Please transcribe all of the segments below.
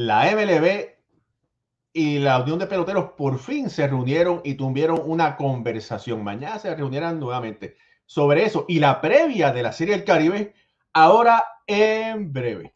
la MLB y la Unión de Peloteros por fin se reunieron y tuvieron una conversación. Mañana se reunirán nuevamente sobre eso y la previa de la Serie del Caribe ahora en breve.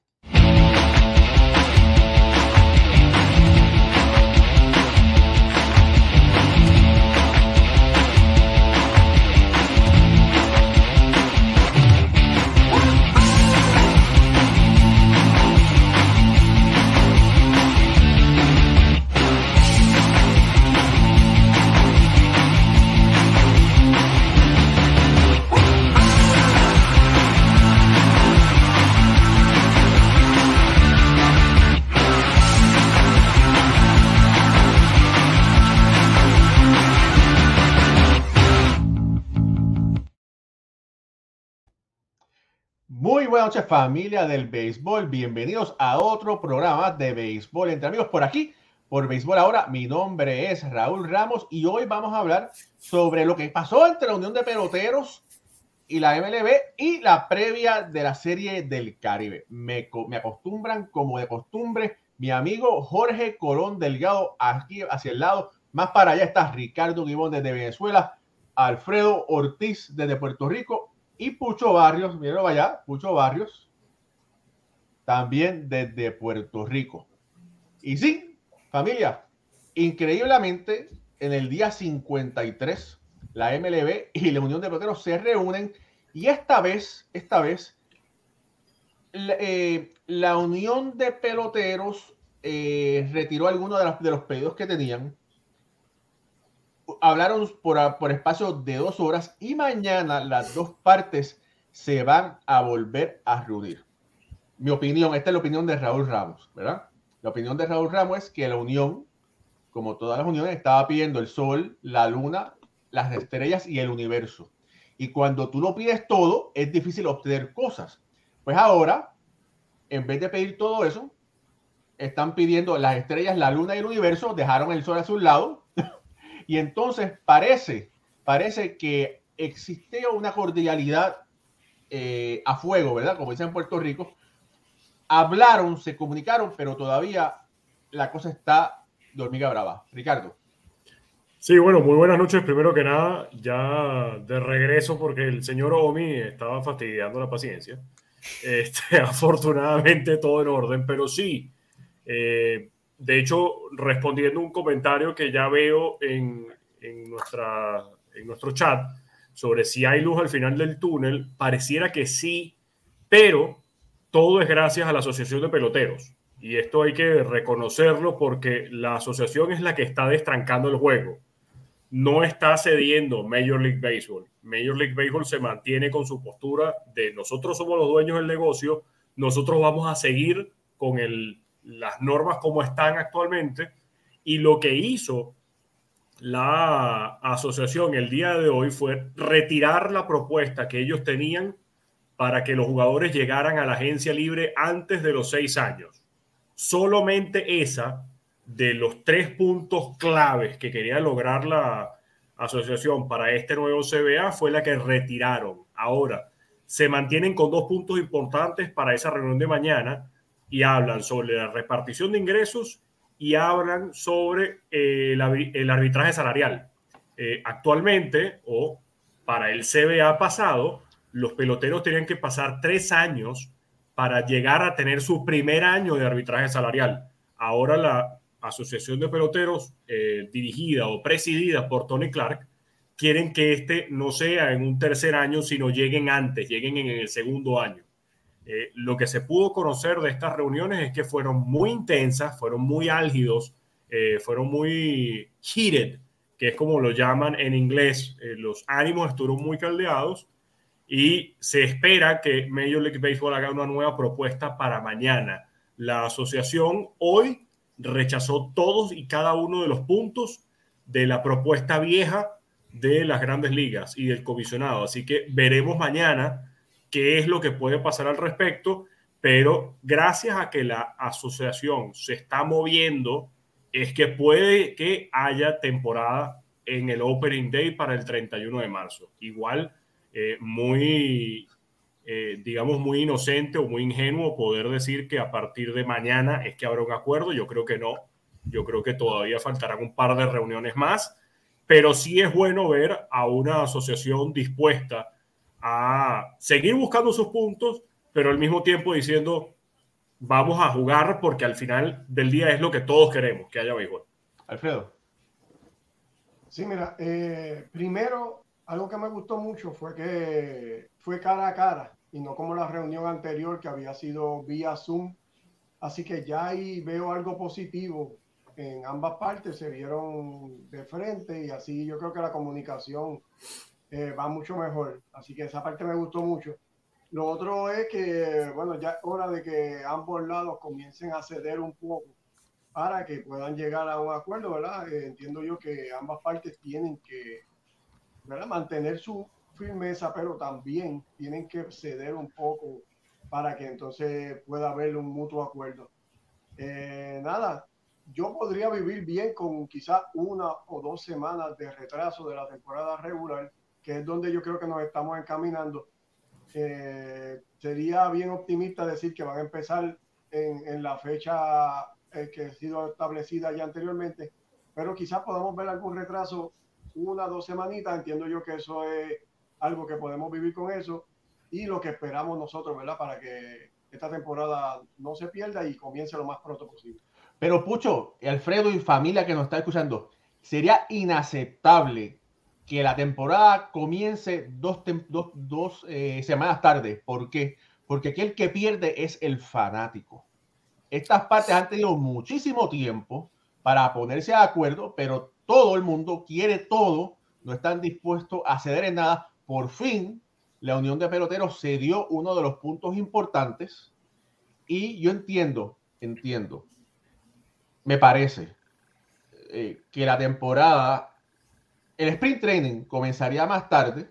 Muy buenas noches familia del béisbol, bienvenidos a otro programa de béisbol entre amigos por aquí, por béisbol ahora. Mi nombre es Raúl Ramos y hoy vamos a hablar sobre lo que pasó entre la Unión de Peloteros y la MLB y la previa de la Serie del Caribe. Me, me acostumbran como de costumbre mi amigo Jorge Colón Delgado aquí hacia el lado, más para allá está Ricardo Guibón desde Venezuela, Alfredo Ortiz desde Puerto Rico y Pucho Barrios, miren allá, Pucho Barrios, también desde Puerto Rico. Y sí, familia, increíblemente, en el día 53, la MLB y la Unión de Peloteros se reúnen y esta vez, esta vez, la, eh, Unión de Peloteros eh, retiró algunos de, de los pedidos que tenían hablaron por, por espacio de dos horas y mañana las dos partes se van a volver a reunir. Mi opinión, esta es la opinión de Raúl Ramos, ¿verdad? La opinión de Raúl Ramos es que la unión, como todas las uniones, estaba pidiendo el sol, la luna, las estrellas y el universo. Y cuando tú lo pides todo, es difícil obtener cosas. Pues ahora, en vez de pedir todo eso, están pidiendo las estrellas, la luna y el universo, dejaron el sol a su lado y entonces parece, parece que existe una cordialidad eh, a fuego, ¿verdad? Como dicen en Puerto Rico. Hablaron, se comunicaron, pero todavía la cosa está de hormiga brava. Ricardo. Sí, bueno, muy buenas noches. Primero que nada, ya de regreso porque el señor Omi estaba fastidiando la paciencia. Este, afortunadamente todo en orden, pero sí, eh, de hecho, respondiendo un comentario que ya veo en, nuestra, en nuestro chat sobre si hay luz al final del túnel, pareciera que sí, pero todo es gracias a la Asociación de Peloteros. Y esto hay que reconocerlo porque la asociación es la que está destrancando el juego. No está cediendo Major League Baseball. Major League Baseball se mantiene con su postura de nosotros somos los dueños del negocio, nosotros vamos a seguir con el las normas como están actualmente y lo que hizo la asociación el día de hoy fue retirar la propuesta que ellos tenían para que los jugadores llegaran a la agencia libre antes de los seis años. Solamente esa de los tres puntos claves que quería lograr la asociación para este nuevo CBA fue la que retiraron. Ahora, se mantienen con dos puntos importantes para esa reunión de mañana y hablan sobre la repartición de ingresos y hablan sobre eh, el, arbitraje salarial. Eh, actualmente, o para el CBA pasado, los peloteros tenían que pasar tres años para llegar a tener su primer año de arbitraje salarial. Ahora la Asociación de Peloteros, eh, dirigida o presidida por Tony Clark, quieren que este no sea en un tercer año, sino lleguen antes, lleguen en el segundo año. Eh, lo que se pudo conocer de estas reuniones es que fueron muy intensas, fueron muy álgidos, eh, fueron muy heated, que es como lo llaman en inglés. Eh, los ánimos estuvieron muy caldeados y se espera que Major League Baseball haga una nueva propuesta para mañana. La asociación hoy rechazó todos y cada uno de los puntos de la propuesta vieja de las grandes ligas y del comisionado. Así que veremos mañana qué es lo que puede pasar al respecto, pero gracias a que la asociación se está moviendo, es que puede que haya temporada en el Opening Day para el 31 de marzo. Igual, eh, muy eh, digamos, muy inocente o muy ingenuo poder decir que a partir de mañana es que habrá un acuerdo. Yo creo que no. Yo creo que todavía faltarán un par de reuniones más, pero sí es bueno ver a una asociación dispuesta a seguir buscando sus puntos, pero al mismo tiempo diciendo, vamos a jugar porque al final del día es lo que todos queremos, que haya béisbol. Alfredo. Sí, mira, eh, primero, algo que me gustó mucho fue que fue cara a cara y no como la reunión anterior que había sido vía Zoom. Así que ya ahí veo algo positivo en ambas partes, se vieron de frente y así yo creo que la comunicación eh, va mucho mejor. Así que esa parte me gustó mucho. Lo otro es que, bueno, ya es hora de que ambos lados comiencen a ceder un poco para que puedan llegar a un acuerdo, ¿verdad? Eh, entiendo yo que ambas partes tienen que ¿verdad? mantener su firmeza, pero también tienen que ceder un poco para que entonces pueda haber un mutuo acuerdo. Eh, nada, yo podría vivir bien con quizás una o dos semanas de retraso de la temporada regular, que es donde yo creo que nos estamos encaminando. Eh, sería bien optimista decir que van a empezar en, en la fecha eh, que ha sido establecida ya anteriormente, pero quizás podamos ver algún retraso una, dos semanitas. Entiendo yo que eso es algo que podemos vivir con eso y lo que esperamos nosotros, ¿verdad? Para que esta temporada no se pierda y comience lo más pronto posible. Pero Pucho, Alfredo y familia que nos está escuchando, sería inaceptable que la temporada comience dos, eh, semanas tarde. ¿Por qué? Porque aquí el que pierde es el fanático. Estas partes han tenido muchísimo tiempo para ponerse de acuerdo, pero todo el mundo quiere todo, no están dispuestos a ceder en nada. Por fin, la Unión de Peloteros se dio uno de los puntos importantes y yo entiendo, entiendo, me parece eh, que la temporada, el sprint training comenzaría más tarde.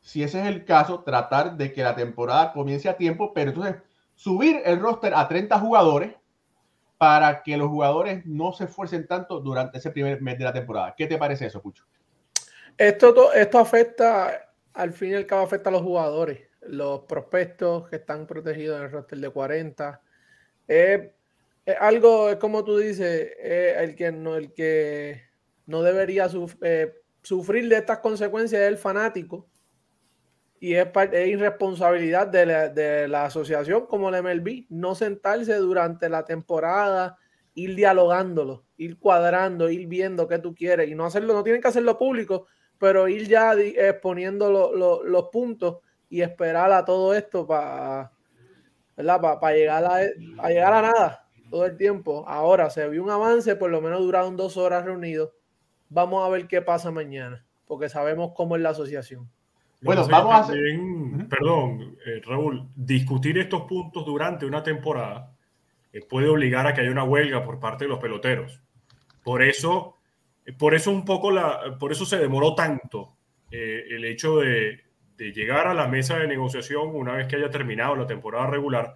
Si ese es el caso, tratar de que la temporada comience a tiempo, pero entonces subir el roster a 30 jugadores para que los jugadores no se esfuercen tanto durante ese primer mes de la temporada. ¿Qué te parece eso, Pucho? Esto, esto afecta, al fin y al cabo, afecta a los jugadores, los prospectos que están protegidos en el roster de 40. es algo, es como tú dices, el, que no, el que no debería eh, sufrir de estas consecuencias es el fanático y es, irresponsabilidad de la, asociación como la MLB no sentarse durante la temporada, ir dialogándolo, ir cuadrando, ir viendo qué tú quieres y no hacerlo, no tienen que hacerlo público, pero ir ya exponiendo los puntos y esperar a todo esto para llegar a, llegar a nada todo el tiempo. Ahora se vio un avance, por lo menos duraron dos horas reunidos. Vamos a ver qué pasa mañana, porque sabemos cómo es la asociación. Bueno, vamos a hacer... Perdón, eh, Raúl, discutir estos puntos durante una temporada eh, puede obligar a que haya una huelga por parte de los peloteros. Por eso, eh, por eso un poco la, por eso se demoró tanto el hecho de, de llegar a la mesa de negociación una vez que haya terminado la temporada regular.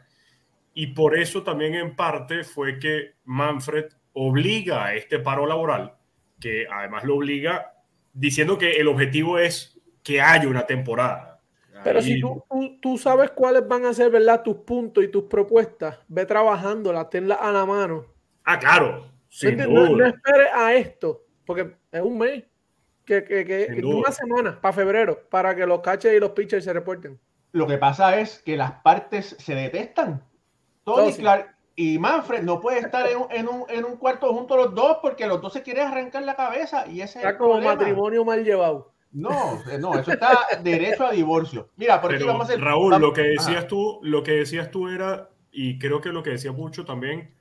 Y por eso también en parte fue que Manfred obliga a este paro laboral, que además lo obliga diciendo que el objetivo es que haya una temporada. Pero si tú, tú, sabes cuáles van a ser, ¿verdad? Tus puntos y tus propuestas, ve trabajándolas, tenlas a la mano. Ah, claro. no, esperes a esto, porque es un mes, que, que, que una semana para febrero, para que los catchers y los pitchers se reporten. Lo que pasa es que las partes se detestan. Tony Clark y Manfred no puede estar en un, en, un, en un, cuarto junto a los dos porque los dos se quieren arrancar la cabeza y ese Está como matrimonio mal llevado. No, eh, no, eso está derecho a divorcio. Mira, por vamos a hacer, Raúl, lo que decías tú, lo que decías tú era, y creo que lo que decía mucho también,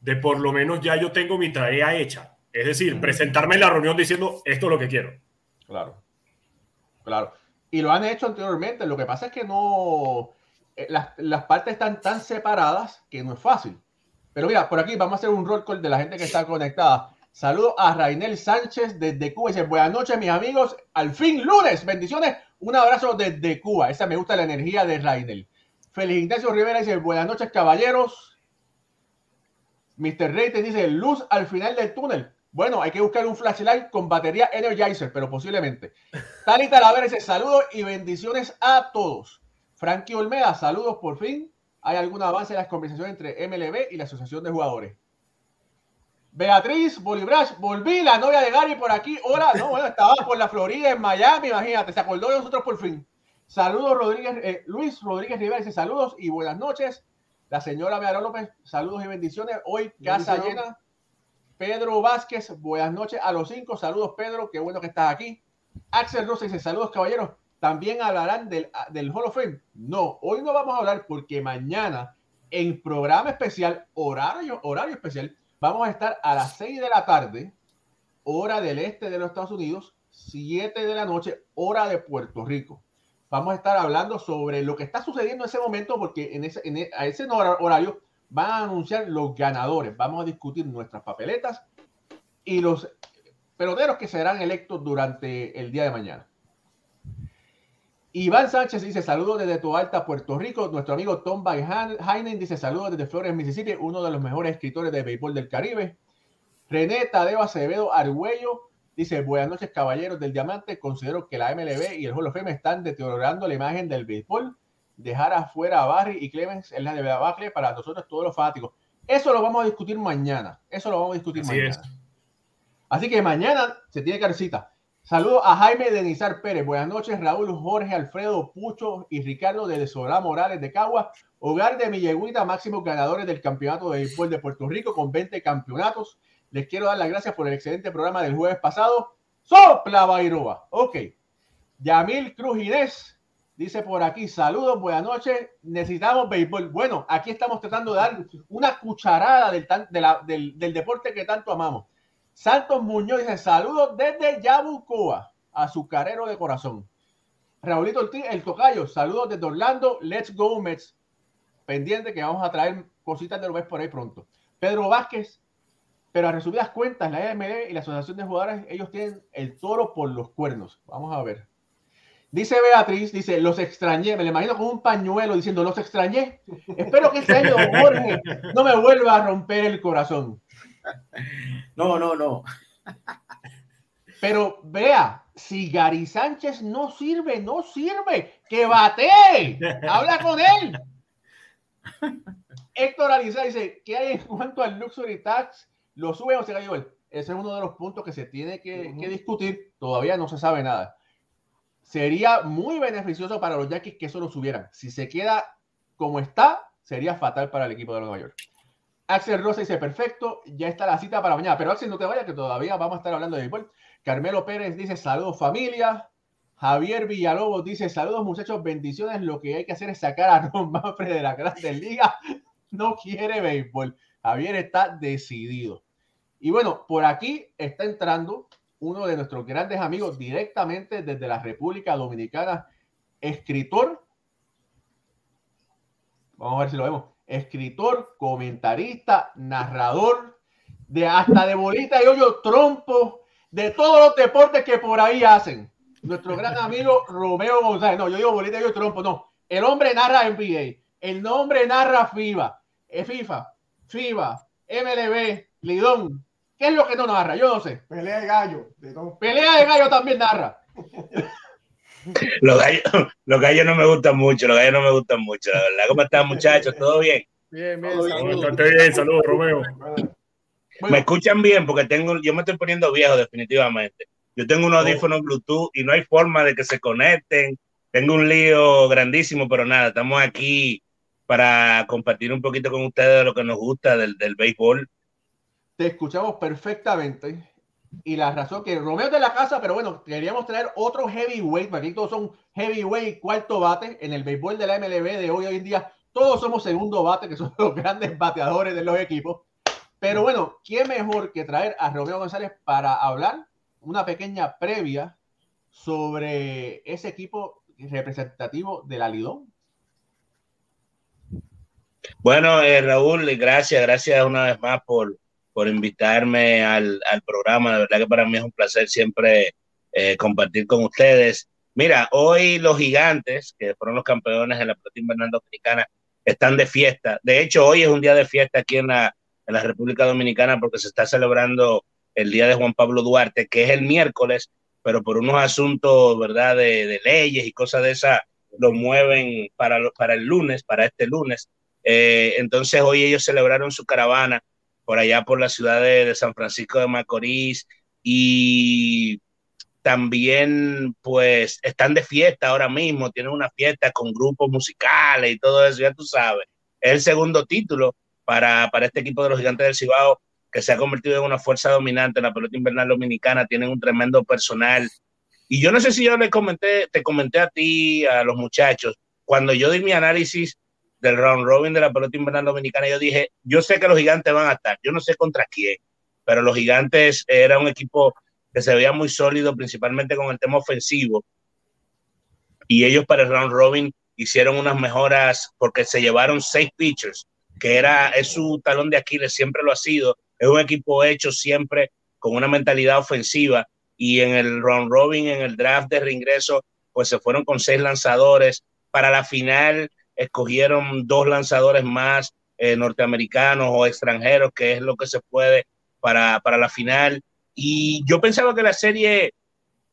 de por lo menos ya yo tengo mi tarea hecha. Es decir, presentarme en la reunión diciendo esto es lo que quiero. Claro. Claro. Y lo han hecho anteriormente. Lo que pasa es que no. Eh, las, las, partes están tan separadas que no es fácil. Pero mira, por aquí vamos a hacer un roll call de la gente que está conectada. Saludo a Rainel Sánchez desde Cuba. Dice, buenas noches, mis amigos. Al fin, lunes. Bendiciones. Un abrazo desde Cuba. Esa me gusta la energía de Rainel. Feliz Ignacio Rivera dice, buenas noches, caballeros. Mr. Rey te dice, luz al final del túnel. Bueno, hay que buscar un flashlight con batería Energizer, pero posiblemente. Tali Talavera dice, saludos y bendiciones a todos. Frankie Olmeda, saludos por fin. ¿Hay algún avance en las conversaciones entre MLB y la Asociación de Jugadores? Beatriz Bolibrash, volví, la novia de Gary por aquí. Hola, no, bueno, estaba por la Florida, en Miami, imagínate, se acordó de nosotros por fin. Saludos, Rodríguez, eh, Luis Rodríguez Rivera dice saludos y buenas noches. La señora Beara López, saludos y bendiciones. Hoy casa llena. Pedro Vázquez, buenas noches a los cinco. Saludos, Pedro, qué bueno que estás aquí. Axel Rosa dice saludos, caballeros. ¿También hablarán del, del Hall of Fame? No, hoy no vamos a hablar porque mañana en programa especial, horario, horario especial, Vamos a estar a las 6 de la tarde, hora del este de los Estados Unidos, 7 de la noche, hora de Puerto Rico. Vamos a estar hablando sobre lo que está sucediendo en ese momento, porque en ese, e, a ese horario van a anunciar los ganadores. Vamos a discutir nuestras papeletas y los peloteros que serán electos durante el día de mañana. Iván Sánchez dice saludos desde Toalta, Puerto Rico. Nuestro amigo Tom Van Heinen dice saludos desde Flores, Mississippi, uno de los mejores escritores de béisbol del Caribe. René Tadeo Acevedo Argüello dice buenas noches caballeros del Diamante. Considero que la MLB y el Hall of Fame están deteriorando la imagen del béisbol. Dejar afuera a Barry y Clemens es la de Bacle para nosotros todos los fanáticos. Eso lo vamos a discutir mañana. Eso lo vamos a discutir mañana. Así que mañana se tiene que dar cita. Saludos a Jaime Denizar Pérez. Buenas noches, Raúl, Jorge, Alfredo, Pucho y Ricardo de Solá Morales de Cagua, hogar de Milleguita, máximos ganadores del campeonato de béisbol de Puerto Rico con 20 campeonatos. Les quiero dar las gracias por el excelente programa del jueves pasado. ¡Sopla Bairoa! Ok. Yamil Cruz Inés dice por aquí: Saludos, buenas noches. Necesitamos béisbol. Bueno, aquí estamos tratando de dar una cucharada del, del deporte que tanto amamos. Santos Muñoz dice saludos desde Yabucoa, azucarero de corazón. Raulito el tocayo, saludos desde Orlando, let's go Mets. Pendiente que vamos a traer cositas de lo ves por ahí pronto. Pedro Vázquez, pero a resumidas cuentas, la AMD y la Asociación de Jugadores, ellos tienen el toro por los cuernos. Vamos a ver. Dice Beatriz, dice, los extrañé, me lo imagino con un pañuelo diciendo, los extrañé. Espero que este año Jorge no me vuelva a romper el corazón. No, no, no. Pero vea, si Gary Sánchez no sirve, no sirve. Que bate. Habla con él. Héctor Aliza dice, ¿qué hay en cuanto al Luxury Tax? ¿Lo sube o se cayó él? Ese es uno de los puntos que se tiene que, que, discutir. Todavía no se sabe nada. Sería muy beneficioso para los Yankees que eso lo subieran. Si se queda como está, sería fatal para el equipo de Nueva York. Axel Rosa dice, perfecto, ya está la cita para mañana. Pero Axel, no te vayas, que todavía vamos a estar hablando de béisbol. Carmelo Pérez dice, saludos familia. Javier Villalobos dice, saludos muchachos, bendiciones. Lo que hay que hacer es sacar a Ron Manfred de la Grandes Liga. No quiere béisbol. Javier está decidido. Y bueno, por aquí está entrando uno de nuestros grandes amigos directamente desde la República Dominicana, escritor. Vamos a ver si lo vemos escritor, comentarista, narrador, de hasta de bolita y hoyo trompo, de todos los deportes que por ahí hacen. Nuestro gran amigo Romeo González. No, yo digo bolita y hoyo trompo, no. El hombre narra NBA, el nombre narra FIBA, eh, FIFA, FIBA, MLB, Lidón. ¿Qué es lo que no narra? Yo no sé. Pelea de gallo. Pelea de gallo también narra. Los gallos, los gallos no me gustan mucho, los gallos no me gustan mucho, la verdad. ¿Cómo están, muchachos? ¿Todo bien? Bien, bien, saludos. bien, saludos, Romeo. Me escuchan bien porque tengo, yo me estoy poniendo viejo, definitivamente. Yo tengo unos audífonos Bluetooth y no hay forma de que se conecten. Tengo un lío grandísimo, pero nada, estamos aquí para compartir un poquito con ustedes de lo que nos gusta del, del béisbol. Te escuchamos perfectamente y la razón que Romeo de la casa, pero bueno, queríamos traer otro heavyweight, porque todos son heavyweight cuarto bate en el béisbol de la MLB de hoy, hoy en día. Todos somos segundo bate, que son los grandes bateadores de los equipos. Pero bueno, ¿quién mejor que traer a Romeo González para hablar una pequeña previa sobre ese equipo representativo de la Lidón? Bueno, eh, Raúl, gracias, gracias una vez más por, por invitarme al, al, programa. De verdad que para mí es un placer siempre eh, compartir con ustedes. Mira, hoy los gigantes, que fueron los campeones de la Plata Invernal Dominicana, están de fiesta. De hecho, hoy es un día de fiesta aquí en la, en la República Dominicana porque se está celebrando el día de Juan Pablo Duarte, que es el miércoles, pero por unos asuntos, ¿verdad?, de, de leyes y cosas de esa, lo mueven para, para el lunes, para este lunes. Eh, entonces hoy ellos celebraron su caravana por allá por la ciudad de, San Francisco de Macorís y también pues están de fiesta ahora mismo, tienen una fiesta con grupos musicales y todo eso, ya tú sabes. Es el segundo título para, para este equipo de los gigantes del Cibao que se ha convertido en una fuerza dominante en la pelota invernal dominicana, tienen un tremendo personal. Y yo no sé si yo le comenté, te comenté a ti, a los muchachos, cuando yo di mi análisis del round robin de la pelota invernal dominicana, yo dije, yo sé que los gigantes van a estar, yo no sé contra quién, pero los gigantes era un equipo que se veía muy sólido, principalmente con el tema ofensivo. Y ellos para el round robin hicieron unas mejoras porque se llevaron seis pitchers, que era, es su talón de Aquiles, siempre lo ha sido. Es un equipo hecho siempre con una mentalidad ofensiva y en el round robin, en el draft de reingreso, pues se fueron con seis lanzadores. Para la final escogieron dos lanzadores más eh, norteamericanos o extranjeros, que es lo que se puede para, para la final. Y yo pensaba que la serie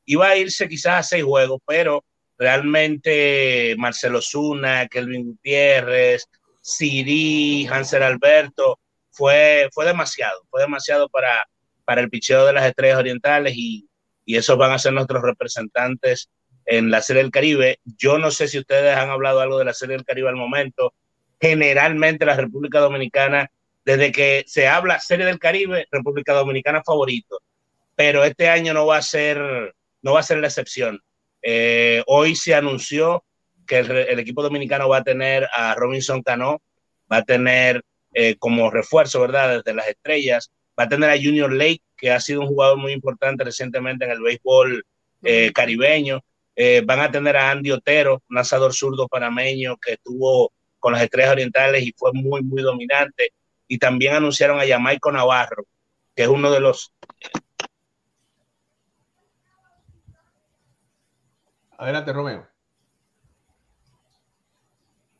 iba a irse quizás a seis juegos, pero realmente Marcelo Zuna, Kelvin Gutiérrez, Siri, Hansel Alberto, fue, fue demasiado, fue demasiado para, para el picheo de las estrellas orientales y, y esos van a ser nuestros representantes en la Serie del Caribe. Yo no sé si ustedes han hablado algo de la Serie del Caribe al momento. Generalmente la República Dominicana, desde que se habla Serie del Caribe, República Dominicana favorito. Pero este año no va a ser, no va a ser la excepción. Eh, hoy se anunció que el, equipo dominicano va a tener a Robinson Cano, va a tener eh, como refuerzo, ¿verdad? Desde las estrellas, va a tener a Junior Lake, que ha sido un jugador muy importante recientemente en el béisbol eh, caribeño. Eh, van a tener a Andy Otero, un lanzador zurdo panameño que estuvo con las estrellas orientales y fue muy, muy dominante. Y también anunciaron a Jamaico Navarro, que es uno de los... Adelante, Romeo.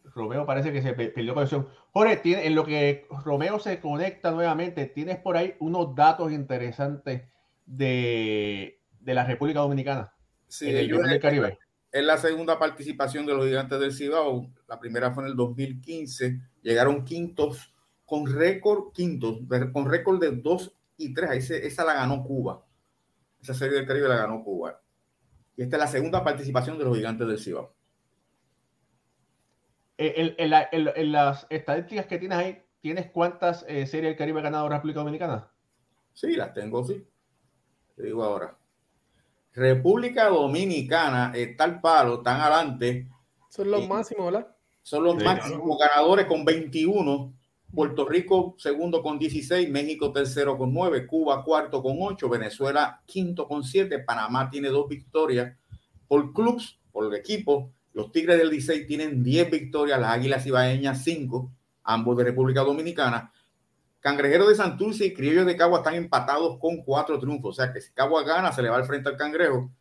Romeo parece que se perdió conexión. Jorge, tiene, en lo que Romeo se conecta nuevamente, tienes por ahí unos datos interesantes de, de la República Dominicana. Sí, en Caribe. Es la segunda participación de los gigantes del Cibao. La primera fue en el 2015. Llegaron quintos con récord, quintos, con récord de 2 y 3. esa la ganó Cuba. Esa serie del Caribe la ganó Cuba. Y esta es la segunda participación de los gigantes del Cibao. En, en, las estadísticas que tienes ahí, ¿tienes cuántas eh, series del Caribe ha ganado República Dominicana? Sí, las tengo, sí. Te digo ahora. República Dominicana está al palo, están adelante. Son los máximos, ¿verdad? Son los máximos ganadores con 21. Puerto Rico segundo con 16, México tercero con 9, Cuba cuarto con 8, Venezuela quinto con 7, Panamá tiene dos victorias por clubs, por equipo. Los Tigres del 16 tienen 10 victorias, las Águilas Ibaeñas 5, ambos de República Dominicana. Cangrejero de Santurce y Criollo de Cagua están empatados con cuatro triunfos. O sea que si Cagua gana, se le va al frente al Cangrejo.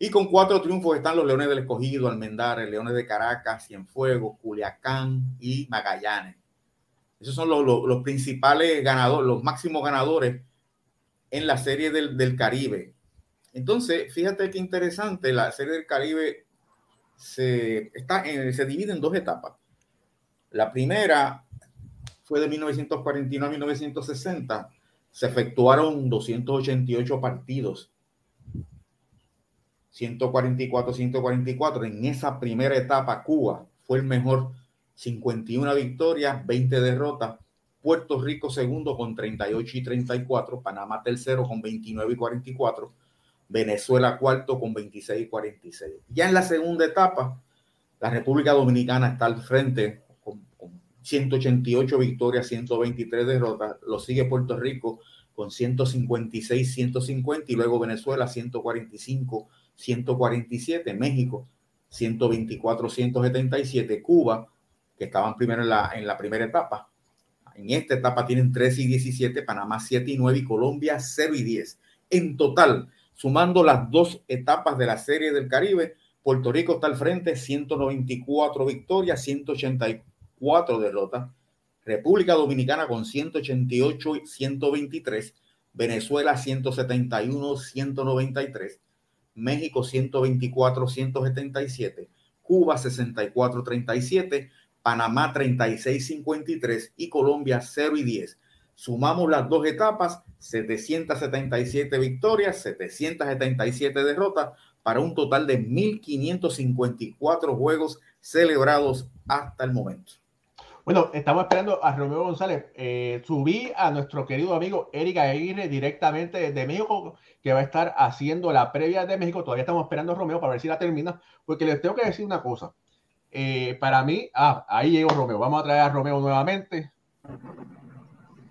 Y con cuatro triunfos están los Leones del Escogido, Almendares, Leones de Caracas, Cienfuegos, Culiacán y Magallanes. Esos son los, principales ganadores, los máximos ganadores en la serie del, Caribe. Entonces, fíjate qué interesante, la serie del Caribe se divide en dos etapas. La primera fue de 1949 a 1960, se efectuaron 288 partidos. 144, 144. En esa primera etapa, Cuba fue el mejor. 51 victorias, 20 derrotas. Puerto Rico segundo con 38 y 34. Panamá tercero con 29 y 44. Venezuela cuarto con 26 y 46. Ya en la segunda etapa, la República Dominicana está al frente 188 victorias, 123 derrotas. Lo sigue Puerto Rico con 156, 150 y luego Venezuela 145, 147, México 124, 177, Cuba, que estaban primero en la, en la primera etapa. En esta etapa tienen 13 y 17, Panamá 7 y 9 y Colombia 0 y 10. En total, sumando las dos etapas de la Serie del Caribe, Puerto Rico está al frente, 194 victorias, 184 cuatro derrotas. República Dominicana con 188 y 123. Venezuela 171, 193. México 124, 177. Cuba 64-37, Panamá 36-53 y Colombia 0 y 10. Sumamos las dos etapas, 777 victorias, 777 derrotas, para un total de 1.554 juegos celebrados hasta el momento. Bueno, estamos esperando a Romeo González. Eh, subí a nuestro querido amigo Eric Aguirre directamente de México, que va a estar haciendo la previa de México. Todavía estamos esperando a Romeo para ver si la termina, porque les tengo que decir una cosa. Eh, para mí, ah, ahí llegó Romeo. Vamos a traer a Romeo nuevamente.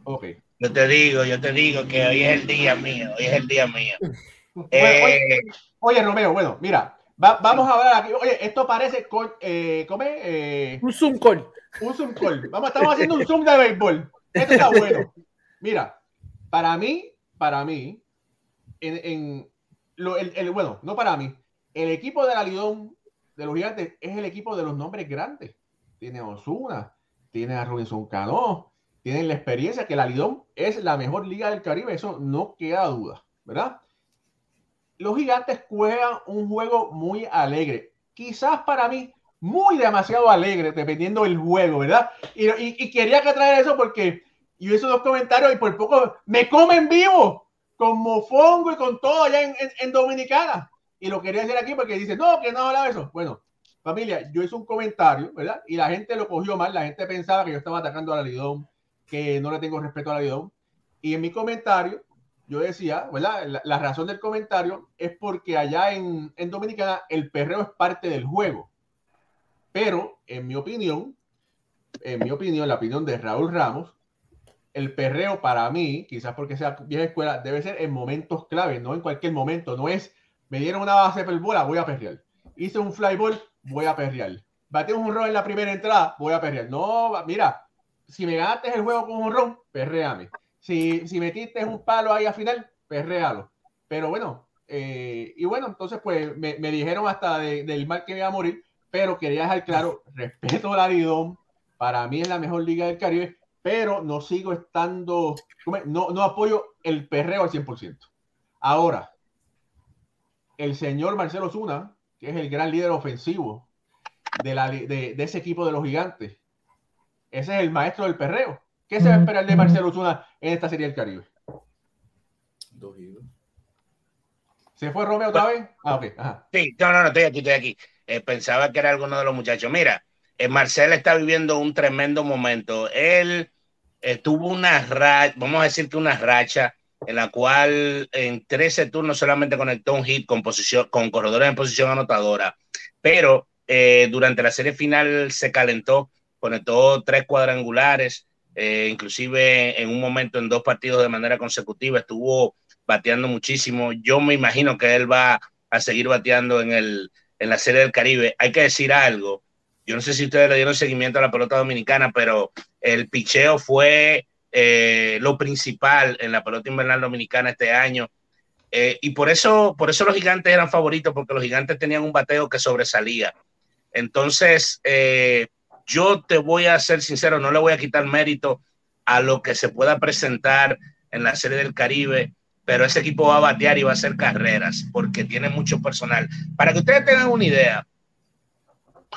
Ok. Yo te digo, yo te digo que hoy es el día mío, hoy es el día mío. Eh, oye, Romeo, bueno, mira, vamos a ver aquí. Oye, esto parece eh, eh, un Zoom call. Un Zoom call. Vamos, estamos haciendo un Zoom de béisbol. Esto está bueno. Mira, para mí, para mí, en, lo, el, bueno, no para mí, el equipo de la Lidón de los Gigantes es el equipo de los nombres grandes. Tiene a Osuna, tiene a Robinson Cano, tienen la experiencia que la Lidón es la mejor liga del Caribe, eso no queda duda, ¿verdad? Los gigantes juegan un juego muy alegre, quizás para mí muy demasiado alegre, dependiendo del juego, ¿verdad? Y, quería que traer eso porque yo hice dos comentarios y por poco me comen vivo, con mofongo y con todo allá en, Dominicana. Y lo quería decir aquí porque dice, no, que no hablaba eso. Bueno, familia, yo hice un comentario, ¿verdad? Y la gente lo cogió mal, la gente pensaba que yo estaba atacando a la Lidón, que no le tengo respeto a la Lidón. Y en mi comentario, yo decía, ¿verdad? La, razón del comentario es porque allá en, en Dominicana el perreo es parte del juego. Pero, en mi opinión, en mi opinión, la opinión de Raúl Ramos, el perreo para mí, quizás porque sea vieja escuela, debe ser en momentos clave, no en cualquier momento. No es, me dieron una base de bola, voy a perrear. Hice un fly ball, voy a perrear. Batí un rol en la primera entrada, voy a perrear. No, mira, si me ganaste el juego con un ron, perréame. Si, si metiste un palo ahí al final, perréalo. Pero bueno, eh, y bueno, entonces pues me, dijeron hasta del mal que me iba a morir, pero quería dejar claro, respeto la Lidón, para mí es la mejor liga del Caribe, pero no sigo estando, no, no apoyo el perreo al 100%. Ahora, el señor Marcelo Zuna, que es el gran líder ofensivo de, la, de, de ese equipo de los gigantes, ese es el maestro del perreo. ¿Qué se va a esperar de Marcelo Zuna en esta serie del Caribe? Dos ¿Se fue Romeo otra vez? Ah, ok. Sí, no, no, no, estoy aquí, estoy aquí. Eh, pensaba que era alguno de los muchachos. Mira, eh, Marcelo está viviendo un tremendo momento. Él eh, tuvo una racha, vamos a decir que una racha en la cual en 13 turnos solamente conectó un hit con, posición, con corredores en posición anotadora, pero durante la serie final se calentó conectó tres cuadrangulares, eh, inclusive en un momento en dos partidos de manera consecutiva estuvo bateando muchísimo. Yo me imagino que él va a seguir bateando en, el, en la Serie del Caribe. Hay que decir algo. Yo no sé si ustedes le dieron seguimiento a la pelota dominicana, pero el picheo fue eh, lo principal en la pelota invernal dominicana este año. Eh, y por eso, por eso los gigantes eran favoritos, porque los gigantes tenían un bateo que sobresalía. Entonces, eh, yo te voy a ser sincero, no le voy a quitar mérito a lo que se pueda presentar en la Serie del Caribe, pero ese equipo va a batear y va a hacer carreras porque tiene mucho personal. Para que ustedes tengan una idea,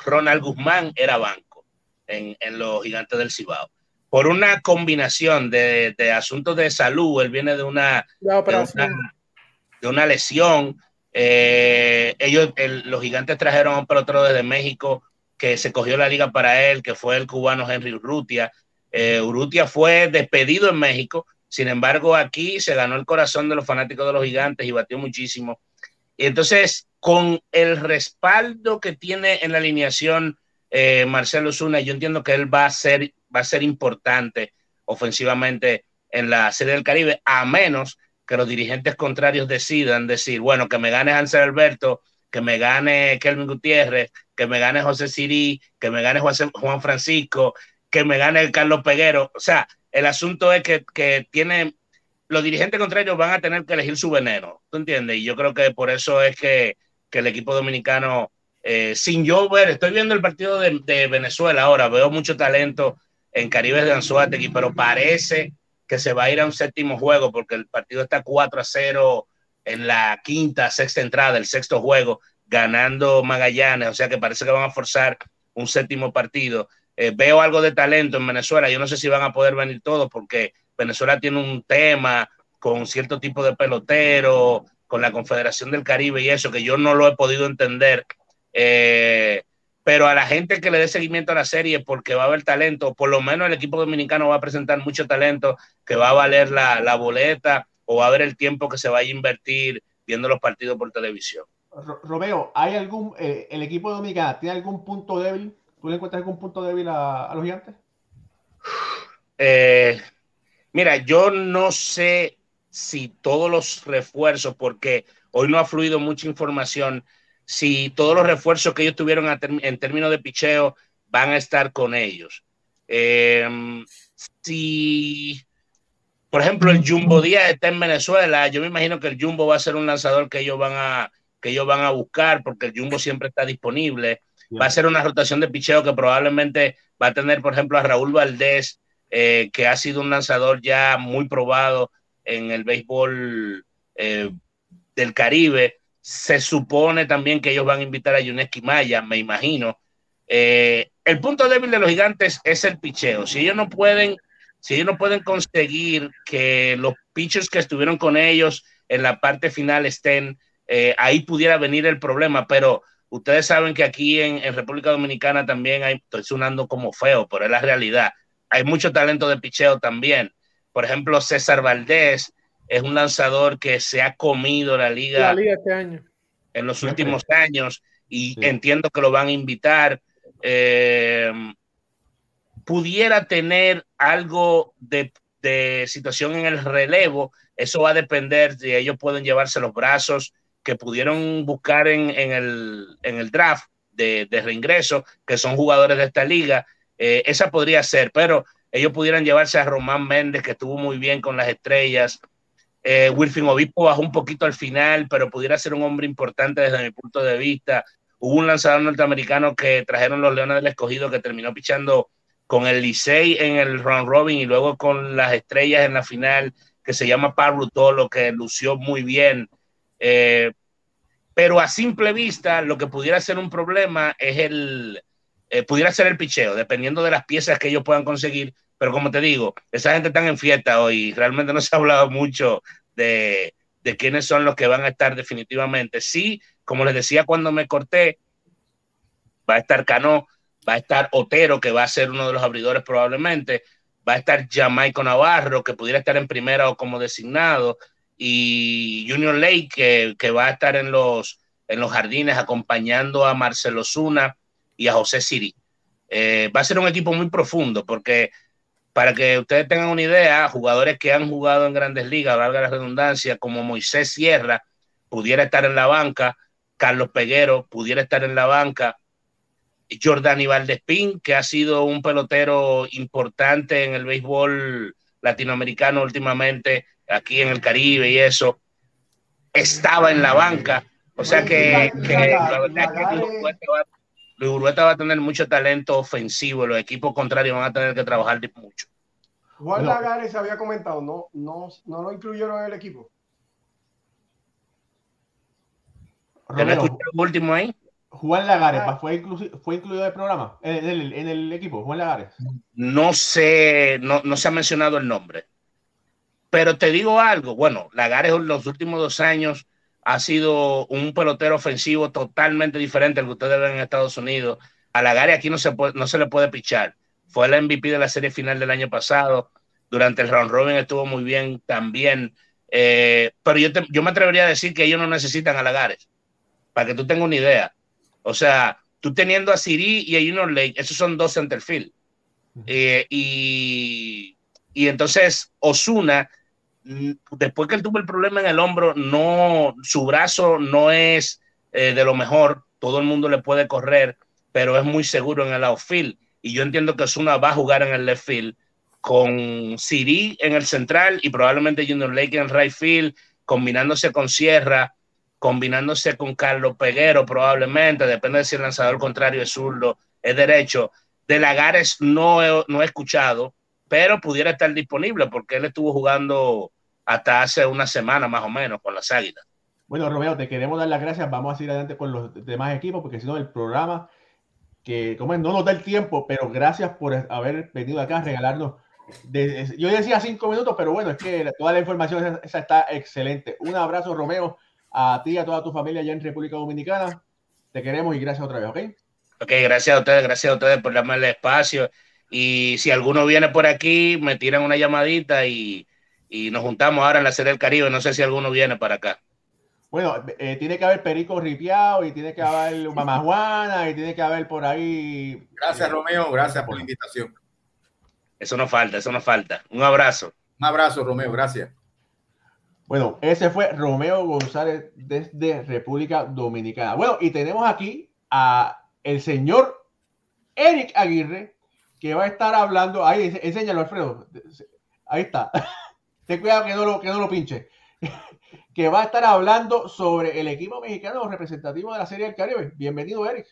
Ronald Guzmán era banco en, los Gigantes del Cibao. Por una combinación de, asuntos de salud, él viene de una, de una, lesión. Eh, ellos, los gigantes trajeron a un pelotero desde México que se cogió la liga para él, que fue el cubano Henry Urrutia. Eh, Urrutia fue despedido en México, sin embargo aquí se ganó el corazón de los fanáticos de los gigantes y batió muchísimo. Y entonces, con el respaldo que tiene en la alineación eh, Marcelo Zuna, yo entiendo que él va a ser, va a ser importante ofensivamente en la Serie del Caribe, a menos que los dirigentes contrarios decidan decir, bueno, que me gane Hansel Alberto, que me gane Kelvin Gutiérrez, que me gane José Siri, que me gane Juan Francisco, que me gane Carlos Peguero. O sea, el asunto es que, que tiene, los dirigentes contrarios van a tener que elegir su veneno, ¿tú entiendes? Y yo creo que por eso es que, que el equipo dominicano, eh, sin yo ver, estoy viendo el partido de, Venezuela ahora, veo mucho talento en Caribe de Anzuategui, pero parece que se va a ir a un séptimo juego porque el partido está 4 a 0 en la quinta, sexta entrada, el sexto juego, ganando Magallanes, o sea que parece que van a forzar un séptimo partido. Eh, veo algo de talento en Venezuela, yo no sé si van a poder venir todos porque Venezuela tiene un tema con cierto tipo de pelotero, con la Confederación del Caribe y eso, que yo no lo he podido entender. Eh, pero a la gente que le dé seguimiento a la serie porque va a haber talento, por lo menos el equipo dominicano va a presentar mucho talento que va a valer la, boleta o va a haber el tiempo que se vaya a invertir viendo los partidos por televisión. Romeo, ¿hay algún, eh, el equipo dominicano tiene algún punto débil? ¿Tú le encuentras algún punto débil a, a los gigantes? Eh, mira, yo no sé si todos los refuerzos, porque hoy no ha fluido mucha información, si todos los refuerzos que ellos tuvieron en términos de picheo van a estar con ellos. Eh, si, por ejemplo, el Jumbo Díaz está en Venezuela, yo me imagino que el Jumbo va a ser un lanzador que ellos van a, que ellos van a buscar porque el Jumbo siempre está disponible. Va a ser una rotación de picheo que probablemente va a tener, por ejemplo, a Raúl Valdés, eh, que ha sido un lanzador ya muy probado en el béisbol eh, del Caribe se supone también que ellos van a invitar a Yuneski Maya, me imagino. Eh, el punto débil de los gigantes es el picheo. Si ellos no pueden, si ellos no pueden conseguir que los pitchers que estuvieron con ellos en la parte final estén, ahí pudiera venir el problema. Pero ustedes saben que aquí en, en, República Dominicana también hay, estoy sonando como feo, pero es la realidad. Hay mucho talento de picheo también. Por ejemplo, César Valdés, es un lanzador que se ha comido la liga, la liga este año. en los últimos años y sí. entiendo que lo van a invitar. Eh, pudiera tener algo de, de, situación en el relevo, eso va a depender de ellos pueden llevarse los brazos que pudieron buscar en, en, el, en el, draft de, de, reingreso, que son jugadores de esta liga. Eh, esa podría ser, pero ellos pudieran llevarse a Román Méndez, que estuvo muy bien con las estrellas, eh, Wilfin Obispo bajó un poquito al final, pero pudiera ser un hombre importante desde mi punto de vista. Hubo un lanzador norteamericano que trajeron los Leones del Escogido que terminó pichando con el Licey en el round robin y luego con las estrellas en la final, que se llama Pablo Tolo, que lució muy bien. Eh, pero a simple vista, lo que pudiera ser un problema es el, eh, pudiera ser el picheo, dependiendo de las piezas que ellos puedan conseguir, pero como te digo, esa gente está en fiesta hoy. Realmente no se ha hablado mucho de, de quiénes son los que van a estar definitivamente. Sí, como les decía cuando me corté, va a estar Cano, va a estar Otero, que va a ser uno de los abridores probablemente, va a estar Jamaico Navarro, que pudiera estar en primera o como designado, y Junior Lake, que, va a estar en los, en los jardines acompañando a Marcelo Zuna y a José Siri. Eh, va a ser un equipo muy profundo porque para que ustedes tengan una idea, jugadores que han jugado en grandes ligas, valga la redundancia, como Moisés Sierra, pudiera estar en la banca, Carlos Peguero pudiera estar en la banca, Jordani Valdespín, que ha sido un pelotero importante en el béisbol latinoamericano últimamente, aquí en el Caribe y eso, estaba en la banca. O sea que, que la verdad es que Luis Urueta va a tener mucho talento ofensivo, los equipos contrarios van a tener que trabajar mucho. Juan Lagares se había comentado, no, no, no lo incluyeron en el equipo. ¿Ya no escuché el último ahí? Juan Lagares fue, inclu fue incluido en el programa, en el, en el, equipo, Juan Lagares. No sé, no, no se ha mencionado el nombre. Pero te digo algo, bueno, Lagares en los últimos dos años ha sido un pelotero ofensivo totalmente diferente al que ustedes ven en Estados Unidos. A Lagares aquí no se, puede, no se le puede pichar. Fue el MVP de la serie final del año pasado. Durante el round robin estuvo muy bien también. Eh, pero yo, te, yo me atrevería a decir que ellos no necesitan a Lagares. Para que tú tengas una idea. O sea, tú teniendo a Siri y a Junior Lake, esos son dos centerfield. Eh, y, y entonces Osuna después que él tuvo el problema en el hombro, no, su brazo no es eh, de lo mejor, todo el mundo le puede correr, pero es muy seguro en el outfield. Y yo entiendo que Osuna va a jugar en el left field con Siri en el central y probablemente Junior Lake en right field, combinándose con Sierra, combinándose con Carlos Peguero probablemente, depende de si el lanzador contrario es zurdo, es derecho. De Lagares no no he escuchado, pero pudiera estar disponible porque él estuvo jugando hasta hace una semana más o menos con las águilas. Bueno, Romeo, te queremos dar las gracias. Vamos a seguir adelante con los demás equipos, porque si no, el programa, que como no nos da el tiempo, pero gracias por haber venido acá a regalarnos. yo decía cinco minutos, pero bueno, es que toda la información esa, está excelente. Un abrazo, Romeo, a ti y a toda tu familia allá en República Dominicana. Te queremos y gracias otra vez, ¿ok? Ok, gracias a ustedes, gracias a ustedes por darme el espacio. Y si alguno viene por aquí, me tiran una llamadita y, y nos juntamos ahora en la Serie del Caribe. No sé si alguno viene para acá. Bueno, eh, tiene que haber perico ripiado y tiene que haber mamajuana y tiene que haber por ahí. Gracias, Romeo. Gracias por la invitación. Eso no falta, eso no falta. Un abrazo. Un abrazo, Romeo. Gracias. Bueno, ese fue Romeo González desde República Dominicana. Bueno, y tenemos aquí a el señor Eric Aguirre, que va a estar hablando. Ahí, enséñalo, Alfredo. Ahí está. Ten cuidado que no lo, que no lo pinche que va a estar hablando sobre el equipo mexicano representativo de la Serie del Caribe. Bienvenido, Eric.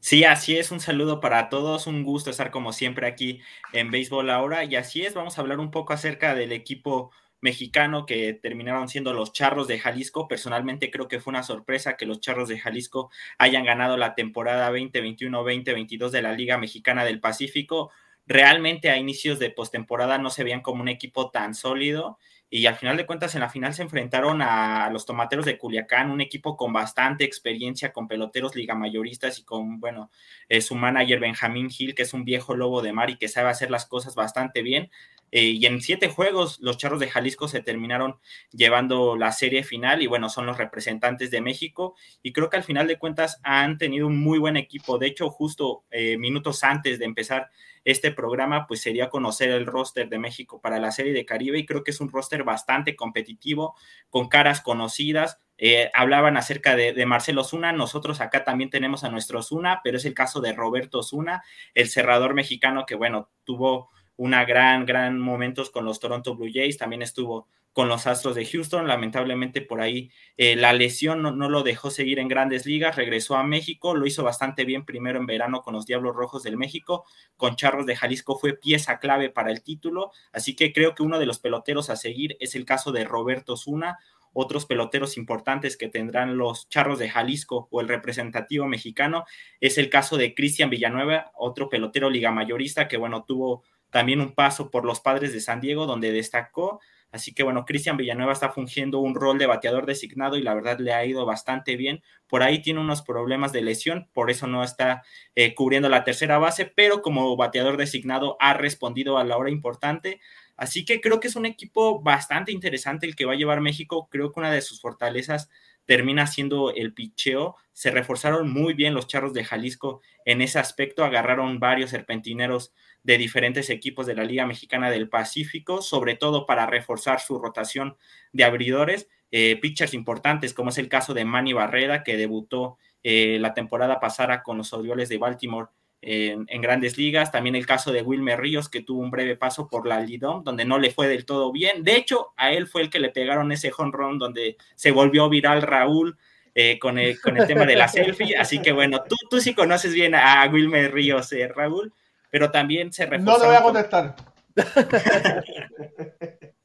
Sí, así es, un saludo para todos, un gusto estar como siempre aquí en Béisbol ahora y así es, vamos a hablar un poco acerca del equipo mexicano que terminaron siendo los Charros de Jalisco. Personalmente creo que fue una sorpresa que los Charros de Jalisco hayan ganado la temporada 2021-2022 de la Liga Mexicana del Pacífico. Realmente a inicios de postemporada no se veían como un equipo tan sólido y al final de cuentas en la final se enfrentaron a los Tomateros de Culiacán, un equipo con bastante experiencia, con peloteros ligamayoristas y con, bueno, eh, su manager Benjamín Gil, que es un viejo lobo de mar y que sabe hacer las cosas bastante bien. Eh, y en siete juegos los Charros de Jalisco se terminaron llevando la serie final y bueno, son los representantes de México y creo que al final de cuentas han tenido un muy buen equipo. De hecho, justo eh, minutos antes de empezar este programa, pues sería conocer el roster de México para la serie de Caribe y creo que es un roster bastante competitivo, con caras conocidas. Eh, hablaban acerca de, de, Marcelo Zuna, nosotros acá también tenemos a nuestro Zuna, pero es el caso de Roberto Zuna, el cerrador mexicano que, bueno, tuvo una gran, gran momentos con los Toronto Blue Jays, también estuvo con los Astros de Houston, lamentablemente por ahí eh, la lesión no, no, lo dejó seguir en grandes ligas, regresó a México, lo hizo bastante bien primero en verano con los Diablos Rojos del México, con Charros de Jalisco fue pieza clave para el título, así que creo que uno de los peloteros a seguir es el caso de Roberto Zuna, otros peloteros importantes que tendrán los Charros de Jalisco o el representativo mexicano es el caso de Cristian Villanueva, otro pelotero liga mayorista que bueno, tuvo también un paso por los padres de San Diego, donde destacó. Así que bueno, Cristian Villanueva está fungiendo un rol de bateador designado y la verdad le ha ido bastante bien. Por ahí tiene unos problemas de lesión, por eso no está eh, cubriendo la tercera base, pero como bateador designado ha respondido a la hora importante. Así que creo que es un equipo bastante interesante el que va a llevar México. Creo que una de sus fortalezas termina siendo el picheo. Se reforzaron muy bien los charros de Jalisco en ese aspecto, agarraron varios serpentineros de diferentes equipos de la Liga Mexicana del Pacífico, sobre todo para reforzar su rotación de abridores, eh, pitchers importantes, como es el caso de Manny Barreda, que debutó eh, la temporada pasada con los Orioles de Baltimore en, grandes ligas. También el caso de Wilmer Ríos, que tuvo un breve paso por la Lidom, donde no le fue del todo bien. De hecho, a él fue el que le pegaron ese home run donde se volvió viral Raúl. Eh, con, el, con, el, tema de la selfie, así que bueno, tú, tú sí conoces bien a Wilmer Ríos, eh, Raúl, pero también se reforzaron. No le voy a contestar.